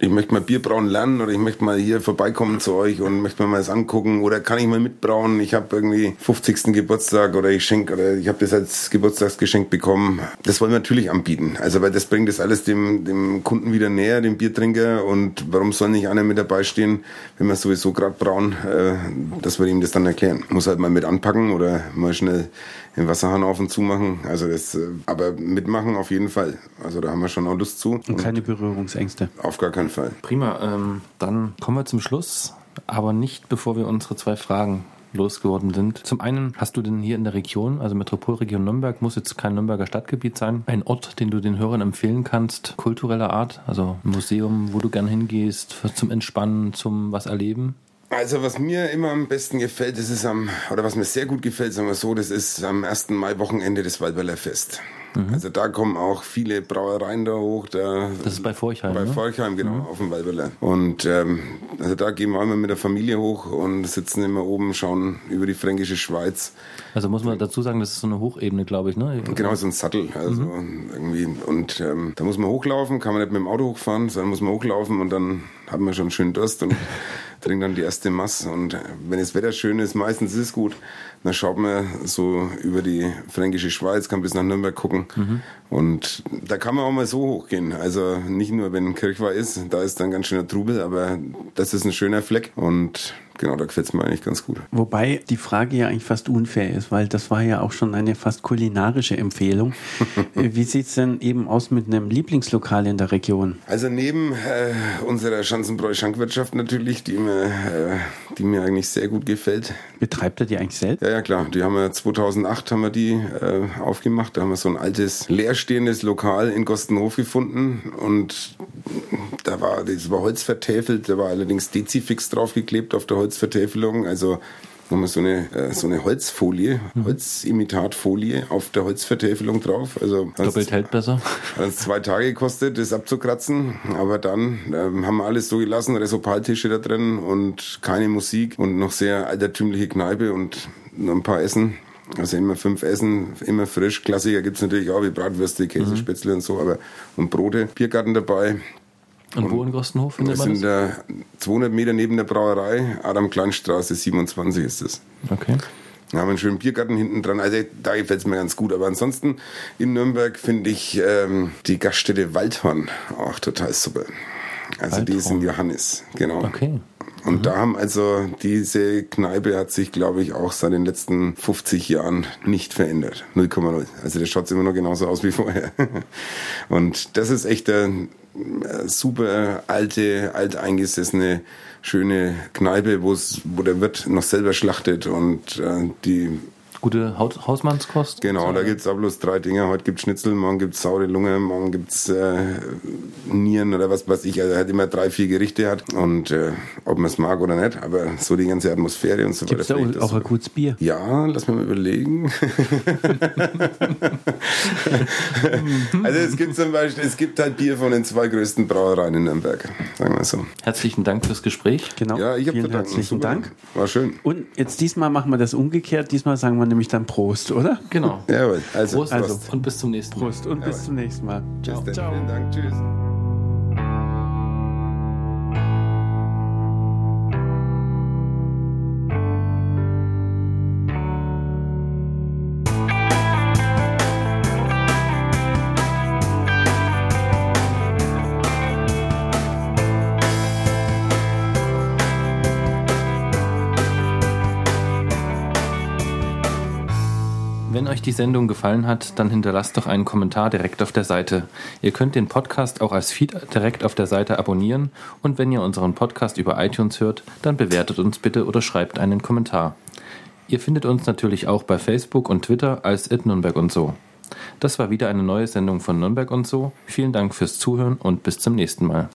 ich möchte mal Bier brauen lernen oder ich möchte mal hier vorbeikommen zu euch und möchte mir mal das angucken oder kann ich mal mitbrauen? Ich habe irgendwie 50. Geburtstag oder ich schenke oder ich habe das als Geburtstagsgeschenk bekommen. Das wollen wir natürlich anbieten. Also weil das bringt das alles dem, dem Kunden wieder näher, dem Biertrinker und warum soll nicht einer mit dabei stehen, wenn wir sowieso gerade brauen, äh, dass wir ihm das dann erklären. Muss halt mal mit anpacken oder mal schnell den Wasserhahn auf und zu machen. Also das, äh, aber mitmachen auf jeden Fall. Also da haben wir schon auch Lust zu. Und keine Berührungsängste. Auf gar keinen Fall. Prima, ähm, dann kommen wir zum Schluss, aber nicht bevor wir unsere zwei Fragen losgeworden sind. Zum einen hast du denn hier in der Region, also Metropolregion Nürnberg, muss jetzt kein Nürnberger Stadtgebiet sein, ein Ort, den du den Hörern empfehlen kannst, kultureller Art, also ein Museum, wo du gern hingehst, zum Entspannen, zum was erleben? Also was mir immer am besten gefällt, das ist am, oder was mir sehr gut gefällt, sagen wir so, das ist am 1. Mai Wochenende das Waldweiler Fest. Mhm. Also da kommen auch viele Brauereien da hoch. Da, das ist bei Forchheim. Bei ne? Forchheim, genau, mhm. auf dem Walberler. Und ähm, also da gehen wir immer mit der Familie hoch und sitzen immer oben, schauen über die fränkische Schweiz. Also muss man dazu sagen, das ist so eine Hochebene, glaube ich, ne? Genau, so ein Sattel. Also mhm. irgendwie. Und ähm, da muss man hochlaufen, kann man nicht mit dem Auto hochfahren, sondern muss man hochlaufen und dann haben wir schon schön Durst und <laughs> trinken dann die erste Masse. Und wenn das Wetter schön ist, meistens ist es gut, dann schaut man so über die fränkische Schweiz, kann bis nach Nürnberg gucken. Mhm. Und da kann man auch mal so hochgehen. Also nicht nur, wenn Kirchweih ist, da ist dann ganz schöner Trubel, aber das ist ein schöner Fleck. Und genau, da gefällt es mir eigentlich ganz gut. Wobei die Frage ja eigentlich fast unfair ist, weil das war ja auch schon eine fast kulinarische Empfehlung. <laughs> Wie sieht es denn eben aus mit einem Lieblingslokal in der Region? Also neben äh, unserer Schanzenbräu-Schankwirtschaft natürlich, die mir, äh, die mir eigentlich sehr gut gefällt. Betreibt er die eigentlich selbst? Ja, ja klar. Die haben wir 2008 haben wir die äh, aufgemacht. Da haben wir so ein altes leerstehendes Lokal in Gostenhof gefunden und da war das war Holz vertäfelt. Da war allerdings Dezifix draufgeklebt auf der Holzvertäfelung. Also nochmal so eine, äh, so eine Holzfolie, mhm. Holzimitatfolie auf der Holzvertäfelung drauf. Also Doppelt hält besser. <laughs> Hat uns zwei Tage gekostet, das abzukratzen. Aber dann ähm, haben wir alles so gelassen, Resopaltische da drin und keine Musik und noch sehr altertümliche Kneipe und noch ein paar Essen. Also immer fünf Essen, immer frisch. Klassiker gibt's natürlich auch, wie Bratwürste, Käsespätzle mhm. und so, aber und Brote. Biergarten dabei, und, und wo in Gostenhof findet man das? Das sind 200 Meter neben der Brauerei, Adam Kleinstraße 27 ist es. Okay. Da haben wir einen schönen Biergarten hinten dran. Also da gefällt es mir ganz gut. Aber ansonsten in Nürnberg finde ich ähm, die Gaststätte Waldhorn auch total super. Also Waldhorn. die ist in Johannes, genau. Okay. Und mhm. da haben also diese Kneipe hat sich, glaube ich, auch seit den letzten 50 Jahren nicht verändert. 0,0. Also der schaut immer noch genauso aus wie vorher. <laughs> Und das ist echt ein super alte, alteingesessene, schöne Kneipe, wo wo der Wirt noch selber schlachtet und äh, die Gute Hausmannskost? Genau, so. da gibt es auch bloß drei Dinge. Heute gibt es Schnitzel, morgen gibt es saure Lunge, morgen gibt es äh, Nieren oder was weiß ich. Also er hat immer drei, vier Gerichte hat. Und äh, ob man es mag oder nicht, aber so die ganze Atmosphäre und so weiter. Gibt es da auch, auch ein gutes Bier? Ja, lass mich mal überlegen. <laughs> <laughs> also es gibt zum Beispiel, es gibt halt Bier von den zwei größten Brauereien in Nürnberg, sagen wir so. Herzlichen Dank fürs Gespräch. Genau. Ja, ich habe Herzlichen Super. Dank. War schön. Und jetzt diesmal machen wir das umgekehrt. Diesmal sagen wir nämlich dann Prost, oder? Genau. Jawohl. Also, Prost, also. und bis zum nächsten Mal. Prost und Jawohl. bis zum nächsten Mal. Ciao. Ciao. Vielen Dank. Tschüss. Euch die Sendung gefallen hat, dann hinterlasst doch einen Kommentar direkt auf der Seite. Ihr könnt den Podcast auch als Feed direkt auf der Seite abonnieren und wenn ihr unseren Podcast über iTunes hört, dann bewertet uns bitte oder schreibt einen Kommentar. Ihr findet uns natürlich auch bei Facebook und Twitter als Nürnberg und so. Das war wieder eine neue Sendung von Nürnberg und so. Vielen Dank fürs Zuhören und bis zum nächsten Mal.